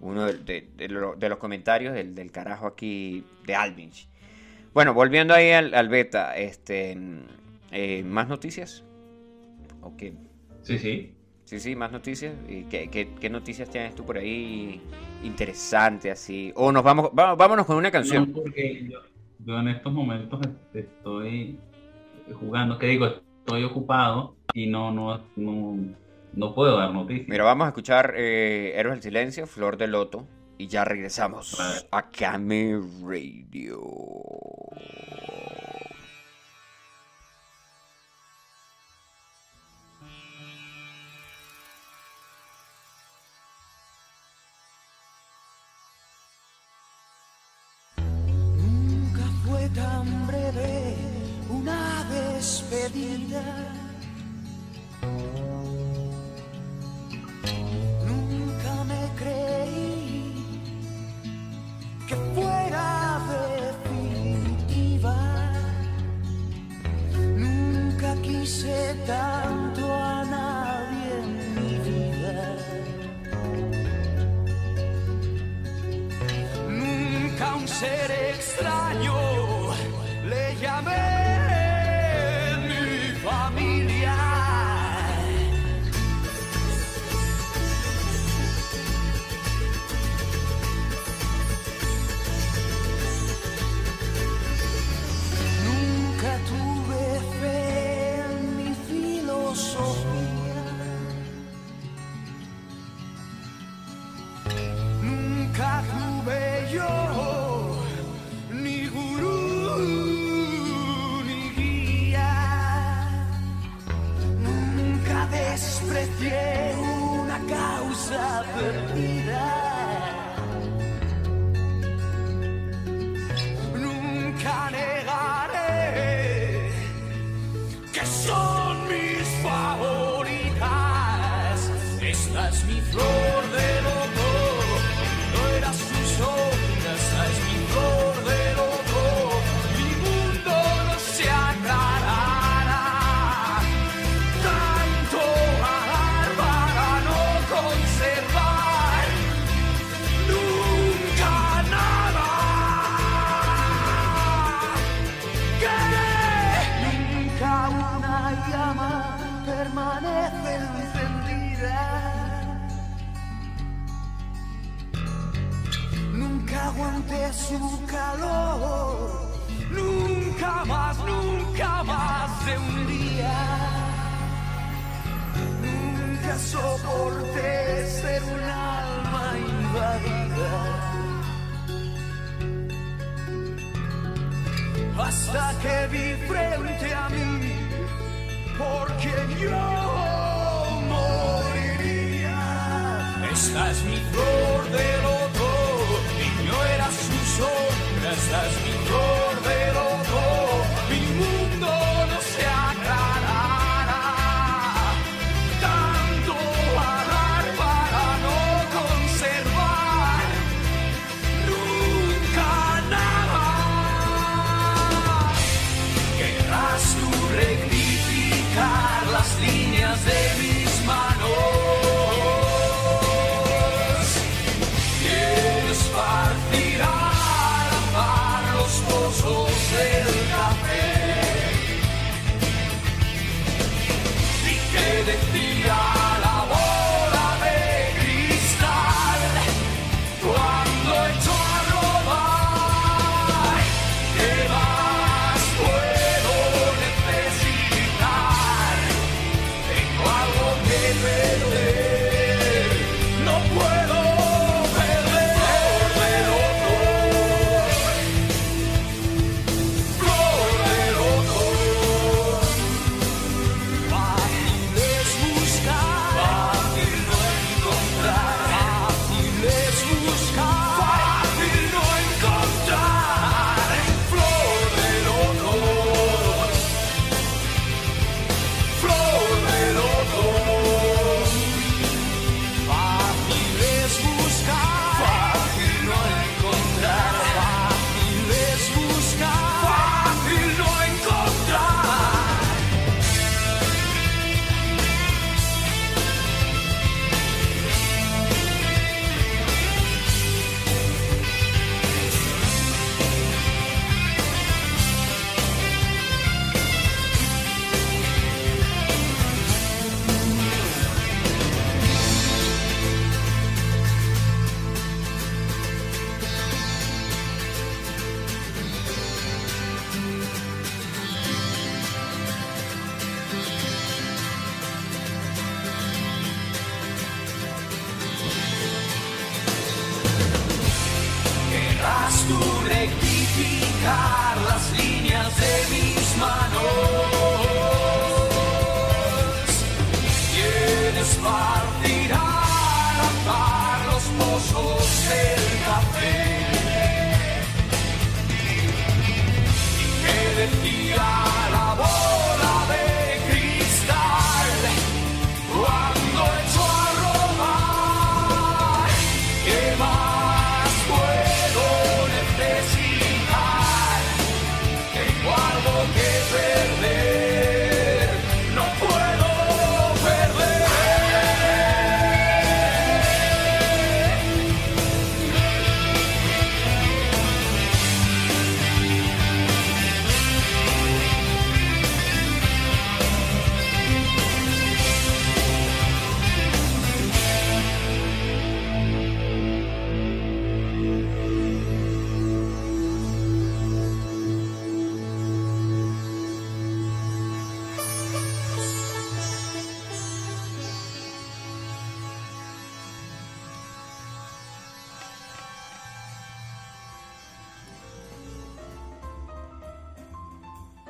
uno de, de- de lo- de los comentarios del, carajo aquí de Alvinch. Bueno, volviendo ahí al, beta, este, eh, ¿más noticias? Ok. Sí, sí. Sí, sí, más noticias. ¿Y qué, qué- qué noticias tienes tú por ahí interesante así? O nos vamos, va- vámonos con una canción. No, porque yo, yo en estos momentos estoy jugando, que digo, estoy ocupado y no, no, no, no puedo dar noticias. Mira, vamos a escuchar eh, Héroes del Silencio, Flor de Loto, y ya regresamos a Kame Radio.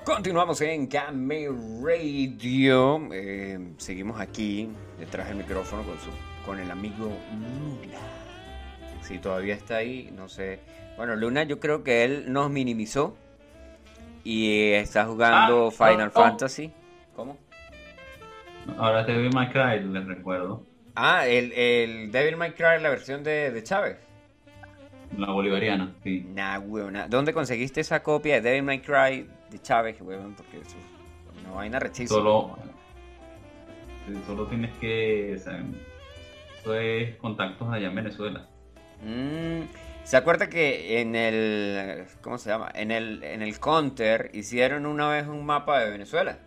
Continuamos en Game Radio. Eh, seguimos aquí detrás del micrófono con, su, con el amigo Luna. Si todavía está ahí, no sé. Bueno, Luna, yo creo que él nos minimizó y está jugando Ah, Final oh, oh. Fantasy. ¿Cómo? Ahora te vi My Cry, les recuerdo. Ah, el, el Devil May Cry, la versión de, de Chávez. La bolivariana, sí. Nah, weón. ¿Dónde conseguiste esa copia de Devil May Cry de Chávez, weón? Porque eso es una vaina rechísima. Solo, solo tienes que. eso es contactos allá en Venezuela. Mm, ¿Se acuerda que en el. ¿Cómo se llama? En el, en el Counter hicieron una vez un mapa de Venezuela?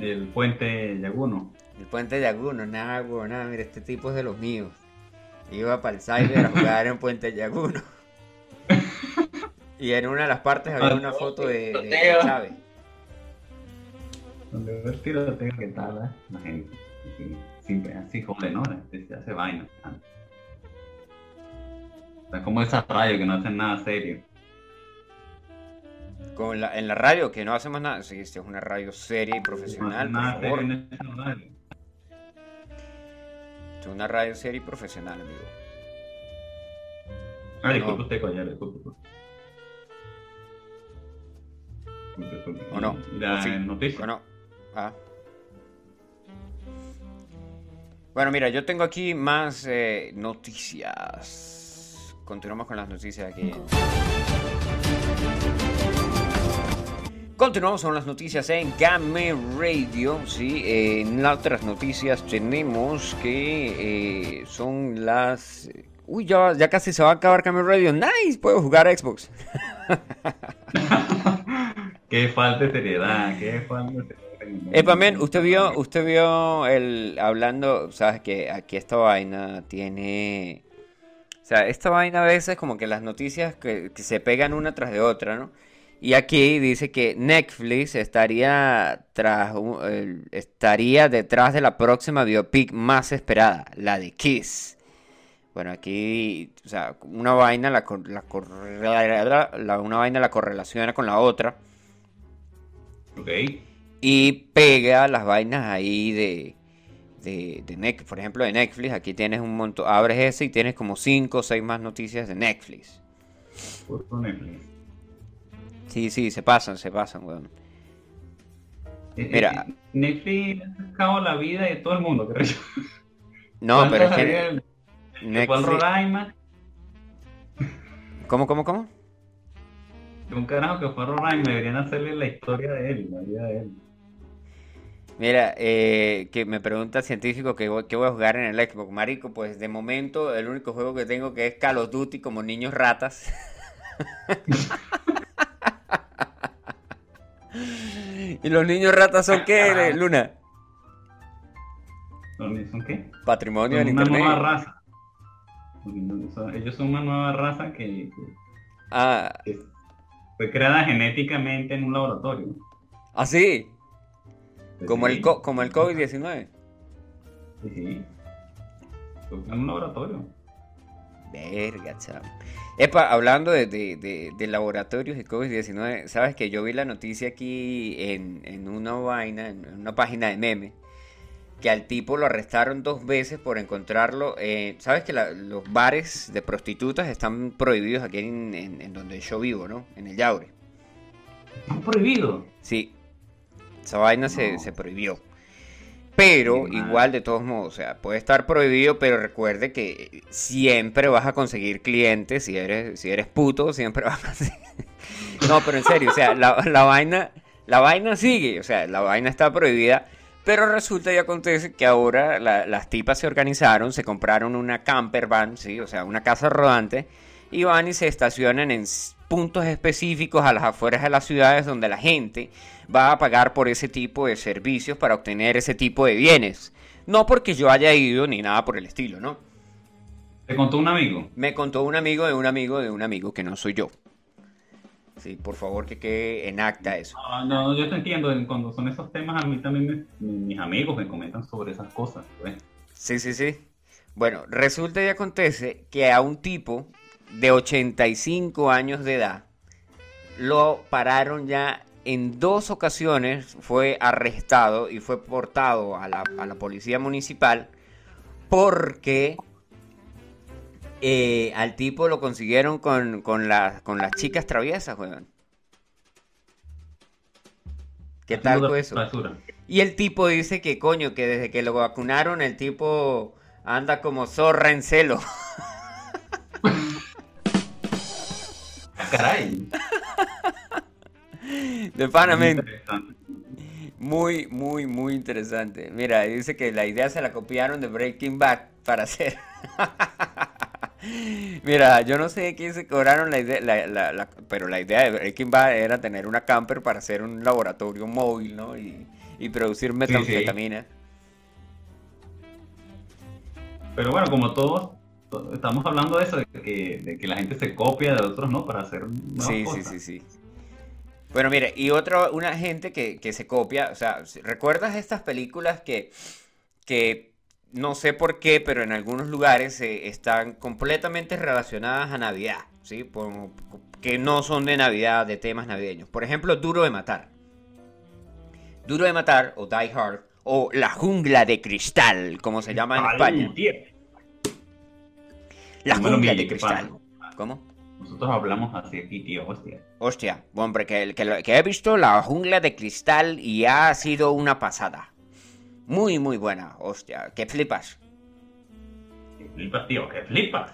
El puente Yaguno. El puente de Yaguno, nada, weón, nada, mira, este tipo es de los míos. Iba para el cyber a jugar en Puente Yaguno. Y en una de las partes había una foto de, de Chávez. Donde el tiroteo que tal, ¿eh? La gente. así, Siempre así, joder, ¿no? Se hace vaina. O sea, como esa radio que no hacen nada serio. Con la, en la radio, que no hacemos nada. Sí, sí, es una radio seria y No profesional, por nada favor. serio en esa Es una radio seria y profesional, amigo. Ah, disculpe usted, coño, disculpe. ¿O no? La ¿O sí? noticia. ¿O no? Ah. Bueno, mira, yo tengo aquí más eh, noticias. Continuamos con las noticias aquí. Continuamos con las noticias en Game Radio. Sí, eh, en otras noticias tenemos que eh, son las. Uy, ya, ya casi se va a acabar Game Radio. Nice, puedo jugar a Xbox. [LAUGHS] Qué falta de seriedad, qué falta de seriedad. Men, usted vio, usted vio el hablando, sabes que aquí esta vaina tiene, o sea, esta vaina a veces como que las noticias que, que se pegan una tras de otra, ¿no? Y aquí dice que Netflix estaría tras, estaría detrás de la próxima biopic más esperada, la de Kiss. Bueno, aquí, o sea, una vaina la, una vaina la correlaciona con la otra Ok. y pega las vainas ahí de, de, de Net- por ejemplo, de Netflix. Aquí tienes un montón, abres ese y tienes como 5 o 6 más noticias de Netflix. Puro Netflix. Sí, sí, se pasan, se pasan, weón. Eh, Mira. eh, Netflix ha sacado la vida de todo el mundo, creo yo. [LAUGHS] No, pero es ¿Cuántos que el Netflix... Roraima, ¿Cómo, cómo, cómo? de un carajo que fue a Roraima, deberían hacerle la historia de él, la vida de él. Mira, eh, que me pregunta el científico que voy, que voy a jugar en el Xbox. Marico, pues de momento el único juego que tengo que es Call of Duty como niños ratas. [LAUGHS] [LAUGHS] ¿Y los niños ratas son qué, Luna? ¿Son son qué? Patrimonio Son del una nueva internet. raza. Son- Ellos son una nueva raza que, que- Ah, que fue creada genéticamente en un laboratorio. así, Pues como sí, el, co- como el COVID-19. Sí, sí. Fue en un laboratorio. Verga, chamo. Epa, hablando de, de- de- de laboratorios y COVID-19, sabes que yo vi la noticia aquí en, en una vaina, en una página de meme, que al tipo lo arrestaron dos veces por encontrarlo. eh, sabes que la- los bares de prostitutas están prohibidos aquí en, en- en donde yo vivo, ¿no? En el Yaure. Está prohibido. Sí, esa vaina se, se prohibió. Pero igual, de todos modos, o sea, puede estar prohibido, pero recuerde que siempre vas a conseguir clientes. Si eres, si eres puto, siempre [LAUGHS] vas a conseguir. No, pero en serio, o sea, la, la vaina, la vaina sigue, o sea, la vaina está prohibida. Pero resulta y acontece que ahora la- las tipas se organizaron, se compraron una camper van, ¿sí? O sea, una casa rodante, y van y se estacionan en puntos específicos a las afueras de las ciudades donde la gente va a pagar por ese tipo de servicios para obtener ese tipo de bienes. No porque yo haya ido ni nada por el estilo, ¿no? Te contó un amigo. Me contó un amigo de un amigo de un amigo que no soy yo. Sí, por favor que quede en acta eso. No, no, yo te entiendo. Cuando son esos temas, a mí también me- mis amigos me comentan sobre esas cosas. pues. Sí, sí, sí. Bueno, resulta y acontece que a un tipo de 85 años de edad lo pararon ya en dos ocasiones, fue arrestado y fue portado a la, a la policía municipal porque eh, al tipo lo consiguieron con, con, la- con las chicas traviesas, weón. ¿Qué tal fue eso? basura. Y el tipo dice que coño, que desde que lo vacunaron el tipo anda como zorra en celo. [LAUGHS] Ah, Caray. De. Interesante. Muy, muy, muy interesante. Mira, dice que la idea se la copiaron de Breaking Bad para hacer. [LAUGHS] Mira, yo no sé de quién se cobraron la idea, la- la- la- pero la idea de Breaking Bad era tener una camper para hacer un laboratorio móvil, ¿no? Y, y producir metanfetamina. Pero bueno, como todos, to- estamos hablando de eso, de que, de que la gente se copia de otros, ¿no? Para hacer nuevas Sí, sí, sí, sí. Bueno, mire, y otra, una gente que, que se copia, o sea, ¿recuerdas estas películas que, que no sé por qué, pero en algunos lugares eh, están completamente relacionadas a Navidad, ¿sí? Por- que no son de Navidad, de temas navideños. Por ejemplo, Duro de Matar. Duro de Matar, o Die Hard, o La Jungla de Cristal, como se llama en España. La Jungla de mires, ¿qué Cristal. ¿Cómo? Nosotros hablamos así aquí, tío, hostia. Hostia, hombre, que, que, lo- que he visto la jungla de cristal y ha sido una pasada. Muy, muy buena, hostia, que flipas. Que flipas, tío, que flipas.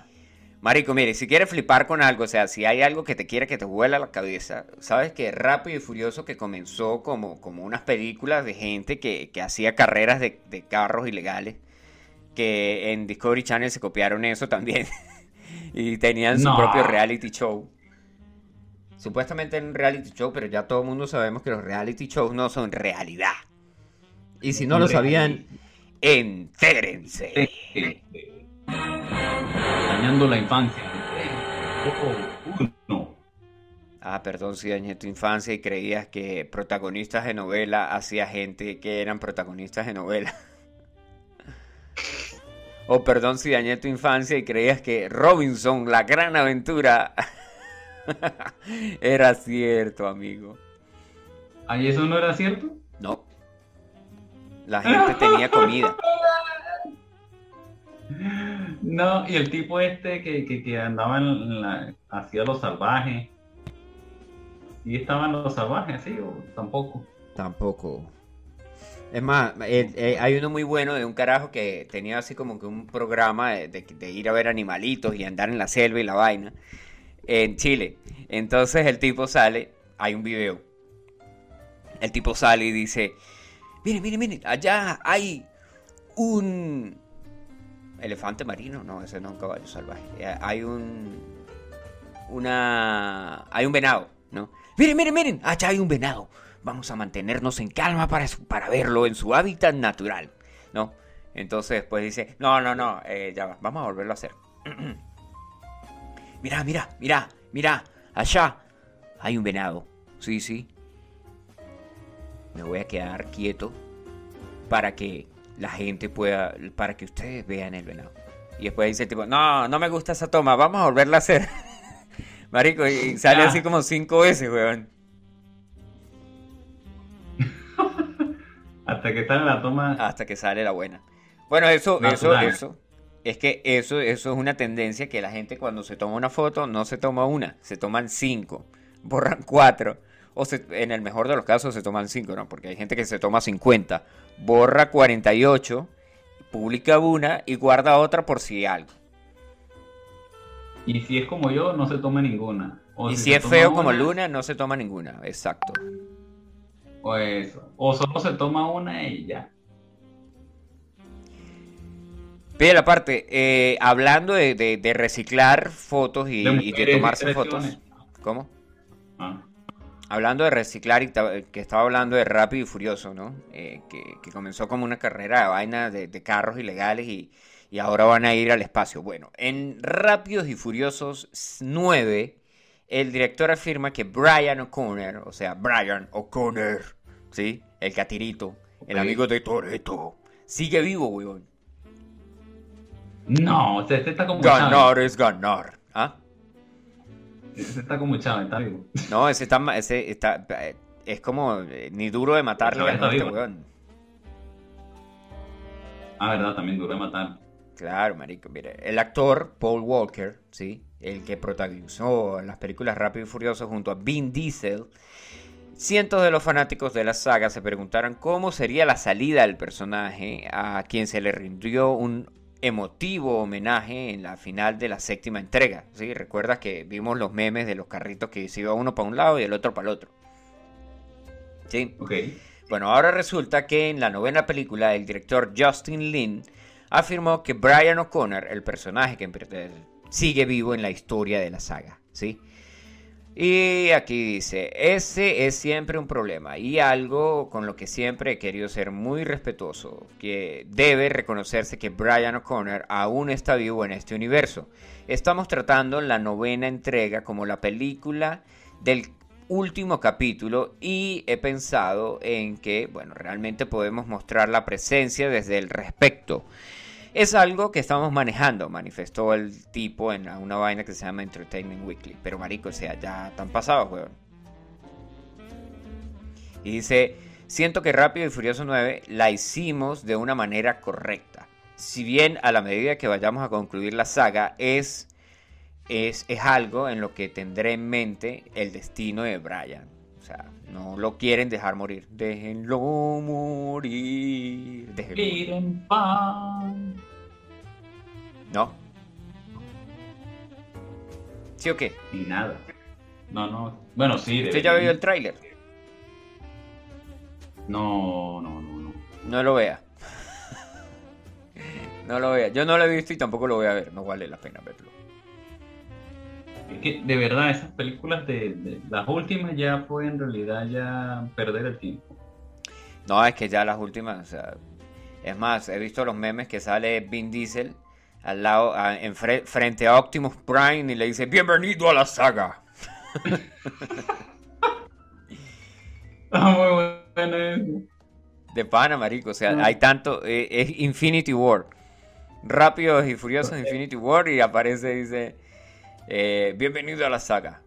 Marico, mire, si quieres flipar con algo, o sea, si hay algo que te quiere que te vuela la cabeza, sabes que Rápido y Furioso que comenzó como, como unas películas de gente que, que hacía carreras de, de carros ilegales, que en Discovery Channel se copiaron eso también, [LAUGHS] y tenían su No. propio reality show. Supuestamente en un reality show, pero ya todo el mundo sabemos que los reality shows no son realidad. Y si no lo sabían, entérense. Dañando la infancia. Oh. Ah, perdón si dañé tu infancia y creías que protagonistas de novela hacía gente que eran protagonistas de novela. [LAUGHS] O perdón si dañé tu infancia y creías que Robinson, la gran aventura, [LAUGHS] era cierto, amigo. ¿Ay, eso no era cierto? No. La gente tenía comida. [LAUGHS] No, y el tipo este que, que, que andaba en la, hacía los salvajes. ¿Y estaban los salvajes, sí? ¿O tampoco? Tampoco. Es más, eh, eh, hay uno muy bueno de un carajo que tenía así como que un programa de, de- ir a ver animalitos y andar en la selva y la vaina en Chile. Entonces el tipo sale, hay un video. El tipo sale y dice, miren, miren, miren, allá hay un elefante marino, no, ese no es un caballo salvaje. Eh, Hay un una hay un venado, ¿no? Miren, miren, miren, allá hay un venado. Vamos a mantenernos en calma para, para verlo en su hábitat natural, ¿no? Entonces, pues dice, no, no, no, eh, ya va, vamos a volverlo a hacer. [CLEARS THROAT] mira, mira, mira, mira, allá hay un venado. Sí, sí. Me voy a quedar quieto para que la gente pueda, para que ustedes vean el venado. Y después dice el tipo, no, no me gusta esa toma, vamos a volverla a hacer. [LAUGHS] Marico, y y sale Ah. así como cinco veces, weón. Hasta que sale la toma. hasta que sale la buena. Bueno, eso, eso, eso. Es que eso, eso es una tendencia que la gente cuando se toma una foto no se toma una, se toman cinco, borran cuatro, o se- en el mejor de los casos se toman cinco, ¿no? Porque hay gente que se toma 50, borra 48, publica una y guarda otra por si algo. Y si es como yo, no se toma ninguna. O y si es feo como una, Luna, no se toma ninguna, exacto. O eso. O solo se toma una y ya. Pero aparte, eh, hablando de, de- de reciclar fotos y, De y tomarse fotos. ¿cómo? Ah. Hablando de reciclar, y que estaba hablando de Rápido y Furioso, ¿no? Eh, que, que comenzó como una carrera de vaina de, de carros ilegales y, y ahora van a ir al espacio. Bueno, en Rápidos y Furiosos 9, el director afirma que Brian O'Connor, o sea, Brian O'Connor, ¿sí? El catirito, el amigo de Toretto, sigue vivo, weón. No, o sea, este está como Chávez. Ganar es ganar. ¿Ah? Este está como Chávez, está vivo. No, ese está, ese está, eh, es como eh, ni duro de matar ni ganó este weón. Ah, verdad, también duro de matar. Claro, marico, mire, el actor Paul Walker, ¿sí? El que protagonizó las películas Rápido y Furioso junto a Vin Diesel. Cientos de los fanáticos de la saga se preguntaron cómo sería la salida del personaje a quien se le rindió un emotivo homenaje en la final de la séptima entrega, ¿sí? Recuerdas que vimos los memes de los carritos que se iba uno para un lado y el otro para el otro. ¿Sí? Ok. Bueno, ahora resulta que en la novena película el director Justin Lin afirmó que Brian O'Connor, el personaje que, sigue vivo en la historia de la saga, ¿sí? Y aquí dice, ese es siempre un problema y algo con lo que siempre he querido ser muy respetuoso, que debe reconocerse que Brian O'Connor aún está vivo en este universo. Estamos tratando la novena entrega como la película del último capítulo y he pensado en que, bueno, realmente podemos mostrar la presencia desde el respeto. Es algo que estamos manejando, manifestó el tipo en una vaina que se llama Entertainment Weekly. Pero marico, o sea, ya están pasados, weón. Y dice, siento que Rápido y Furioso 9 la hicimos de una manera correcta. Si bien a la medida que vayamos a concluir la saga es, es, es algo en lo que tendré en mente el destino de Brian. O sea, no lo quieren dejar morir. Déjenlo morir. Déjenlo morir. Ir en paz. ¿No? ¿Sí o qué? Y nada. No, no. Bueno, sí. ¿Usted ya vio el tráiler? No, no, no, no. No lo vea. [LAUGHS] No lo vea. Yo no lo he visto y tampoco lo voy a ver. No vale la pena verlo. Es que de verdad esas películas de, de- las últimas ya fue en realidad ya perder el tiempo. No, es que ya las últimas, o sea, es más, he visto los memes que sale Vin Diesel al lado, a- en fre- frente a Optimus Prime y le dice, bienvenido a la saga. [LAUGHS] Ah, muy bueno eso. De pana, marico, o sea, Ah. hay tanto, eh, es Infinity War. Rápidos y Furiosos Infinity War y aparece, dice, eh, bienvenido a la saga.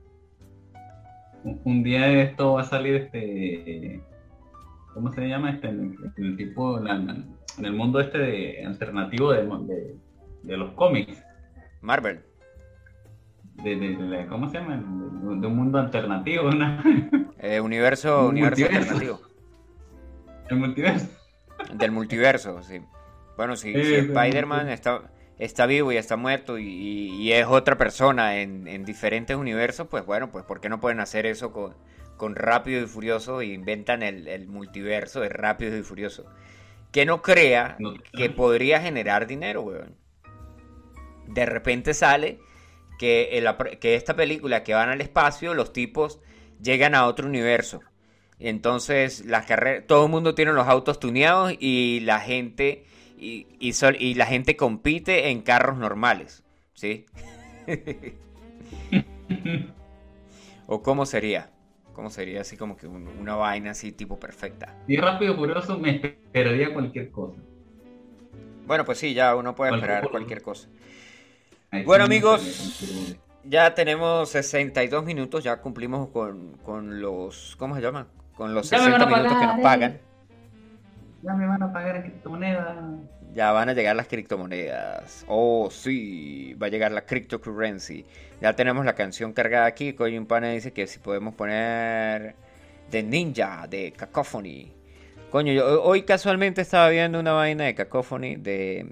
Un, día esto va a salir este. ¿Cómo se llama? Este, en, en el tipo, la- en el mundo este de, alternativo de, de, de los cómics. Marvel. De, de- ¿Cómo se llama? De, un mundo alternativo, una- Eh, universo, Un [LAUGHS] universo multiverso. alternativo. el multiverso. Del multiverso, sí. Bueno, si, Sí, si Spider-Man está, está vivo y está muerto y, es otra persona en, en diferentes universos, pues bueno, pues ¿por qué no pueden hacer eso con, con Rápido y Furioso e inventan el, el multiverso de Rápido y Furioso? Que no crea No. que podría generar dinero, weón. De repente sale que, el- que esta película que van al espacio, los tipos llegan a otro universo. Y entonces las carreras, todo el mundo tiene los autos tuneados y la gente y, y sol- y la gente compite en carros normales, ¿sí? [LAUGHS] ¿O cómo sería? ¿Cómo sería así como que un- una vaina así tipo perfecta? Y rápido furioso me esperaría cualquier cosa. Bueno, pues sí, ya uno puede esperar cualquier cosa. Bueno, amigos. Ya tenemos 62 minutos, ya cumplimos con, con los, ¿cómo se llama? Con los Ya me 60 van a minutos que nos pagan. Ya me van a pagar en criptomonedas. Ya van a llegar las criptomonedas. Oh, sí, va a llegar la cryptocurrency. Ya tenemos la canción cargada aquí. Coño, un pana dice que si podemos poner de Ninja, de Cacophony. Coño, yo hoy casualmente estaba viendo una vaina de Cacophony de...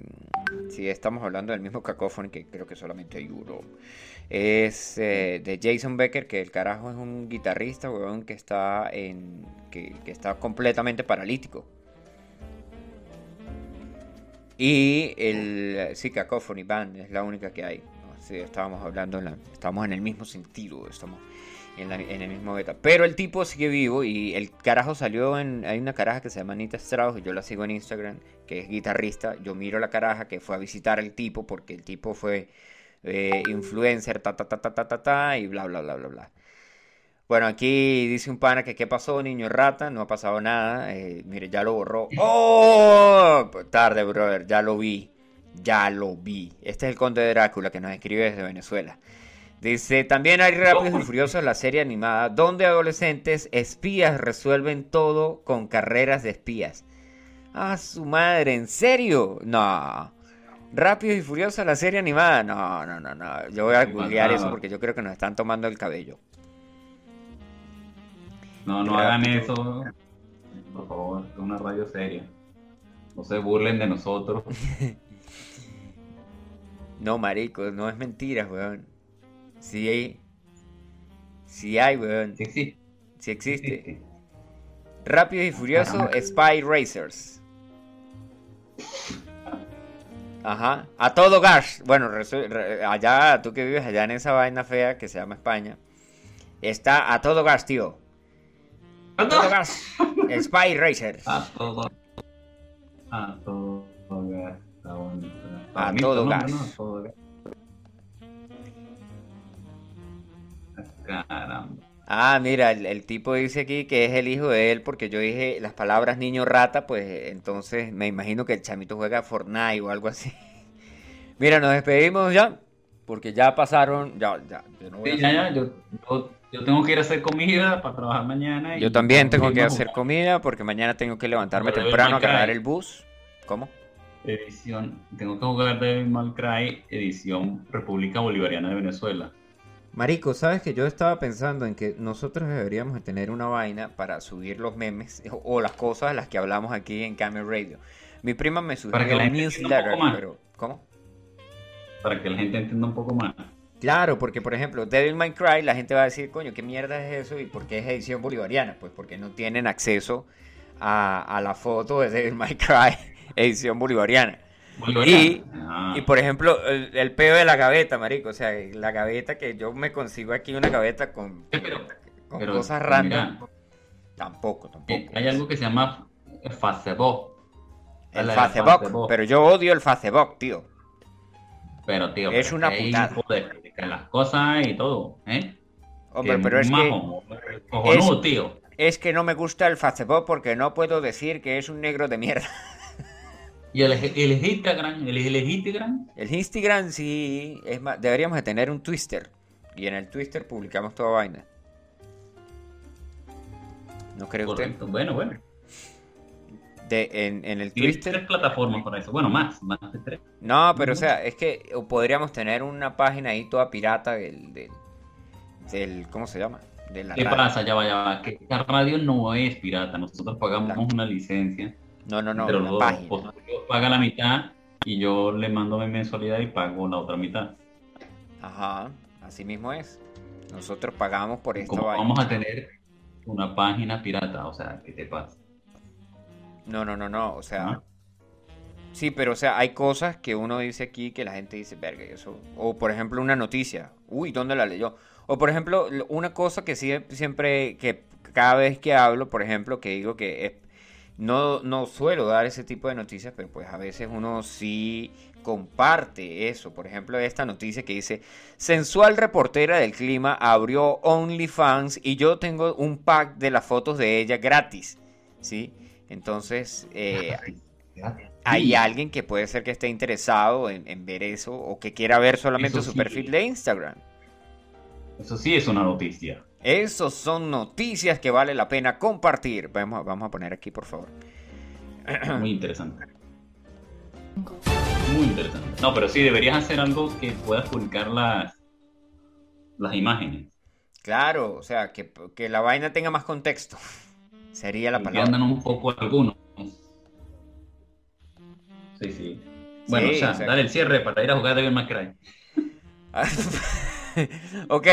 Si estamos hablando del mismo Cacophony, que creo que solamente hay uno. Es eh, de Jason Becker, que el carajo es un guitarrista, weón, que está en... que está completamente paralítico. Y el sí, Cacophony Band es la única que hay. ¿no? Estábamos hablando, en la- estamos en el mismo sentido, estamos en, la- en el mismo beta. Pero el tipo sigue vivo y el carajo salió en... Hay una caraja que se llama Anita Strauss, y yo la sigo en Instagram, que es guitarrista. Yo miro la caraja que fue a visitar al tipo porque el tipo fue eh, influencer, ta, ta, ta, ta, ta, ta, ta, y bla, bla, bla, bla, bla. Bueno, aquí dice un pana que qué pasó, niño rata, no ha pasado nada. eh, mire, ya lo borró. [LAUGHS] ¡Oh! Pues Tarde, brother, ya lo vi. Ya lo vi. Este es el conde de Drácula que nos escribe desde Venezuela. Dice, también hay Rápidos y Furiosos, la serie animada, donde adolescentes espías resuelven todo con carreras de espías. Ah, su madre, ¿en serio? No. Rápidos y Furiosos, la serie animada. No, no, no, no. Yo voy a googlear eso porque yo creo que nos están tomando el cabello. No, no hagan eso. Por favor, es una radio seria. No se burlen de nosotros. [LAUGHS] No, marico, no es mentira, weón. Sí hay. Sí hay, weón. Sí, sí. Sí existe. sí. Rápido y Furioso Spy Racers. Ajá, a todo gas. Bueno, allá, tú que vives allá en esa vaina fea que se llama España, está a todo gas, tío. A todo gas. Spy Racers. A todo. A todo gas. A todo gas. A todo gas. Caramba. Ah, mira, el, el tipo dice aquí que es el hijo de él porque yo dije las palabras niño rata, pues entonces me imagino que el chamito juega Fortnite o algo así. [LAUGHS] Mira, nos despedimos ya, porque ya pasaron, ya, ya, yo no voy a Sí, ya, ya, yo, yo, yo tengo que ir a hacer comida para trabajar mañana. y Yo también tengo que hacer jugar. comida porque mañana tengo que levantarme Pero temprano a cargar el bus. ¿Cómo? Edición, tengo que jugar Devil May Cry, edición República Bolivariana de Venezuela. Marico, sabes que yo estaba pensando en que nosotros deberíamos de tener una vaina para subir los memes o, [LAUGHS] o las cosas de las que hablamos aquí en Camel Radio. Mi prima me Para que sugirió la un un newsletter, más. pero ¿cómo? Para que la gente entienda un poco más. Claro, porque por ejemplo, Devil May Cry, la gente va a decir, coño, ¿qué mierda es eso? ¿Y por qué es edición bolivariana? Pues porque no tienen acceso a, a la foto de Devil May Cry, [LAUGHS] edición bolivariana. Bolivariana. Y, Ah, y por ejemplo, el, el peo de la gaveta, marico, o sea, la gaveta que yo me consigo aquí, una gaveta con, Sí, pero- con pero, cosas pero random. mira, Tampoco, tampoco. eh, hay algo que se llama Facebook. El Facebook. pero yo odio el Facebook, tío. Pero, tío, Es pero una que putada. de las cosas y todo, ¿eh? Hombre, Que pero es que, tío. es que no me gusta el Facebook porque no puedo decir que es un negro de mierda. [LAUGHS] Y el, el Instagram, el, el Instagram, El Instagram sí, es más, deberíamos de tener un Twister. Y en el Twister publicamos toda vaina. ¿No cree usted? correcto. Bueno, bueno. De, en, en el Tiene Twister. tres plataformas para eso. Bueno, más, más de tres. No, pero o sea, es que podríamos tener una página ahí toda pirata del, del, del- ¿cómo se llama? De la ¿Qué radio. pasa? Ya va, ya va. Que esta radio no es pirata. Nosotros pagamos La- una licencia. No, no, no, pero página. Paga la mitad y yo le mando mi mensualidad y pago la otra mitad. Ajá, así mismo es. Nosotros pagamos por Como vaina. vamos a tener una página pirata, o sea, ¿qué te pasa? No, no, no, no, o sea... Sí, pero o sea, hay cosas que uno dice aquí que la gente dice, verga, eso. O por ejemplo, una noticia. Uy, ¿dónde la leyó? O por ejemplo, lo- una cosa que siempre, que cada vez que hablo, por ejemplo, que digo que es- no, no suelo dar ese tipo de noticias, pero pues a veces uno sí comparte eso. Por ejemplo, esta noticia que dice, sensual reportera del clima abrió OnlyFans y yo tengo un pack de las fotos de ella gratis. ¿Sí? Entonces, eh, [LAUGHS] hay alguien que puede ser que esté interesado en, en ver eso o que quiera ver solamente Eso su sí. perfil de Instagram. Eso sí es una noticia. Esos son noticias que vale la pena compartir. Vamos, a- vamos a poner aquí, por favor. [CLEARS THROAT] Muy interesante. Muy interesante. No, pero sí, deberías hacer algo que puedas publicar las, las imágenes. Claro, o sea, que, que la vaina tenga más contexto. [LAUGHS] Sería la Que palabra. andan un poco algunos. Sí, sí. Bueno, Sí, o sea, o sea, dale el cierre para ir a jugar Devil May Cry. [LAUGHS] ok.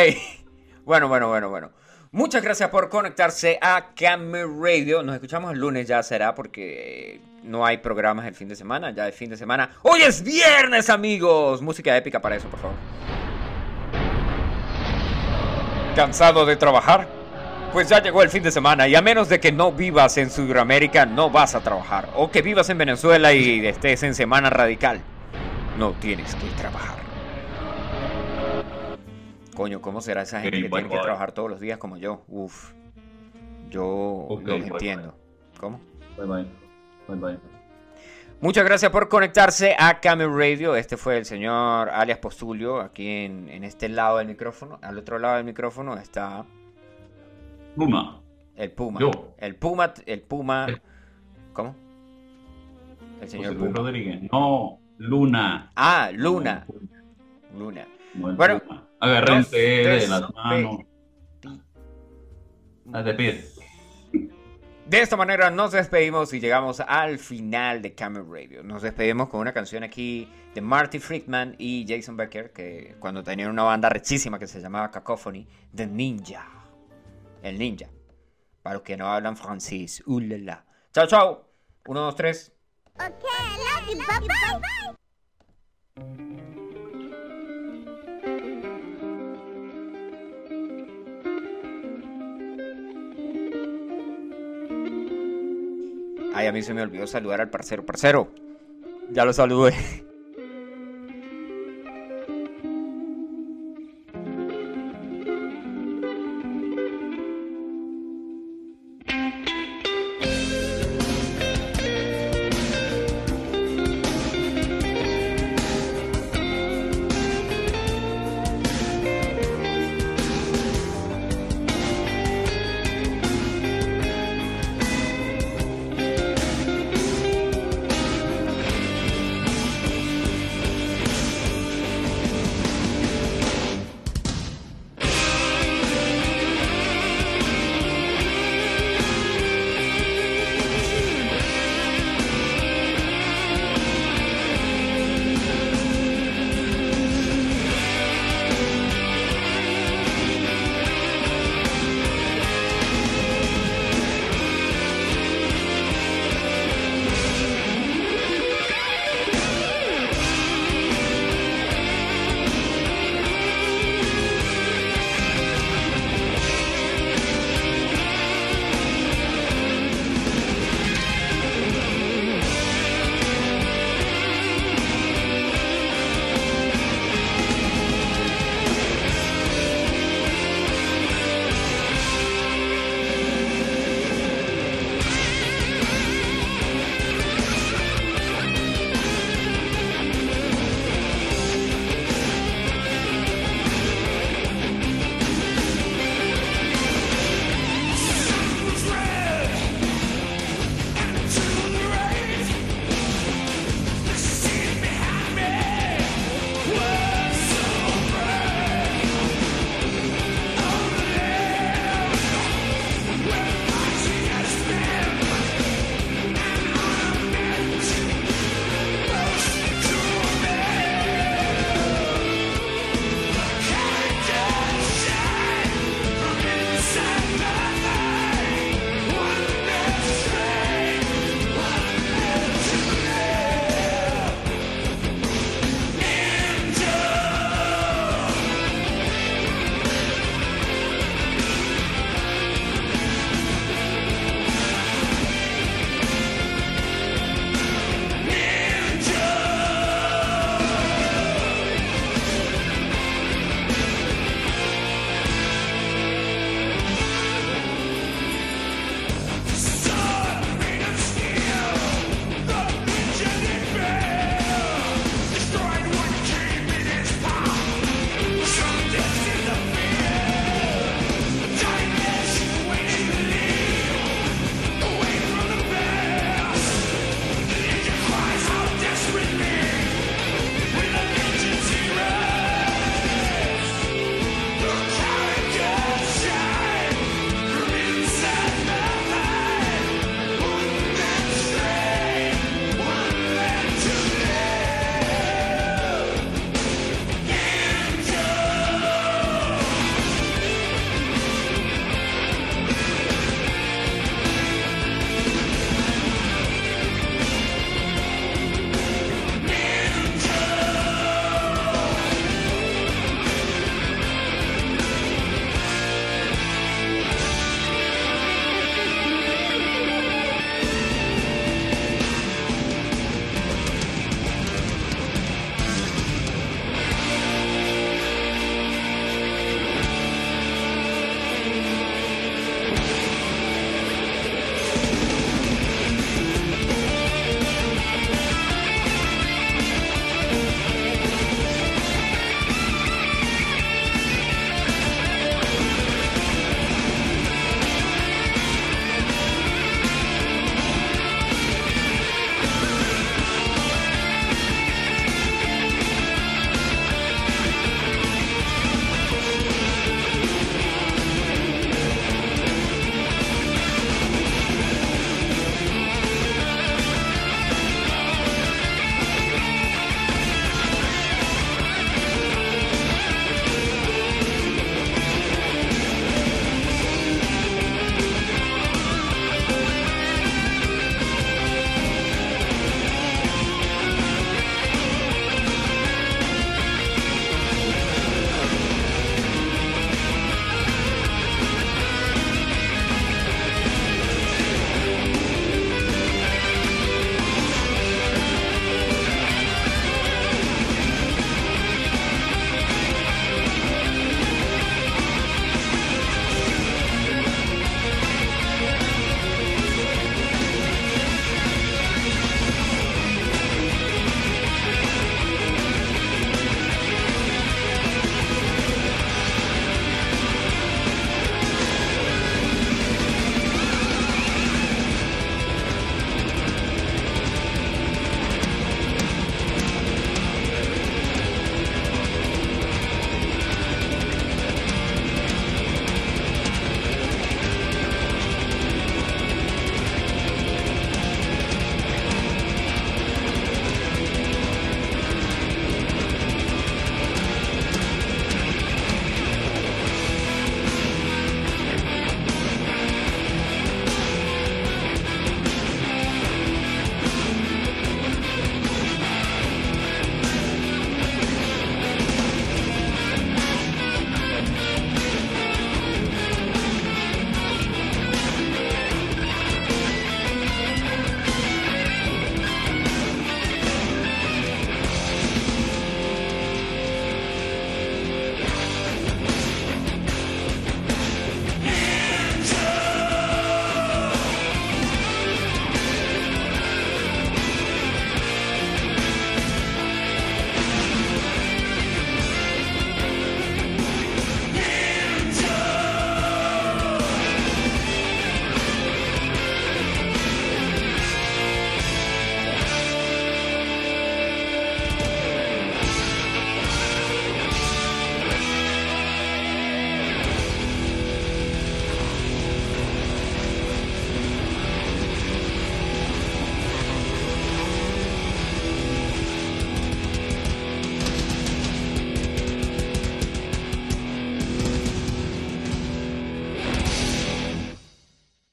Bueno, bueno, bueno, bueno. Muchas gracias por conectarse a Camel Radio. Nos escuchamos el lunes, ya será, porque no hay programas el fin de semana. Ya es fin de semana. Hoy es viernes, amigos. Música épica para eso, por favor. ¿Cansado de trabajar? Pues ya llegó el fin de semana y a menos de que no vivas en Sudamérica, no vas a trabajar. O que vivas en Venezuela y estés en semana radical, no tienes que trabajar. Coño, ¿cómo será esa gente que tiene que trabajar todos los días como yo? Uf. Yo Ok, los bye, entiendo. ¿Cómo? Bye bye. Bye bye. Muchas gracias por conectarse a Camel Radio. Este fue el señor alias Postulio, aquí en, en este lado del micrófono. Al otro lado del micrófono está Luna. el Puma. Yo. El Puma, el Puma. El- ¿Cómo? El señor José Puma. Rodríguez. No, Luna. Ah, Luna. Luna. No, Bueno, Puma. Agárrense de las manos. Ah, te pides. De esta manera nos despedimos y llegamos al final de Camel Radio. Nos despedimos con una canción aquí de Marty Friedman y Jason Becker, que cuando tenían una banda rechísima que se llamaba Cacophony, The Ninja el ninja. Para los que no hablan francés. Uh. Chao, chao. Uno, dos, tres. Okay, I love. Bye, bye, bye. Ay, a mí se me olvidó saludar al parcero. Parcero, ya lo saludé.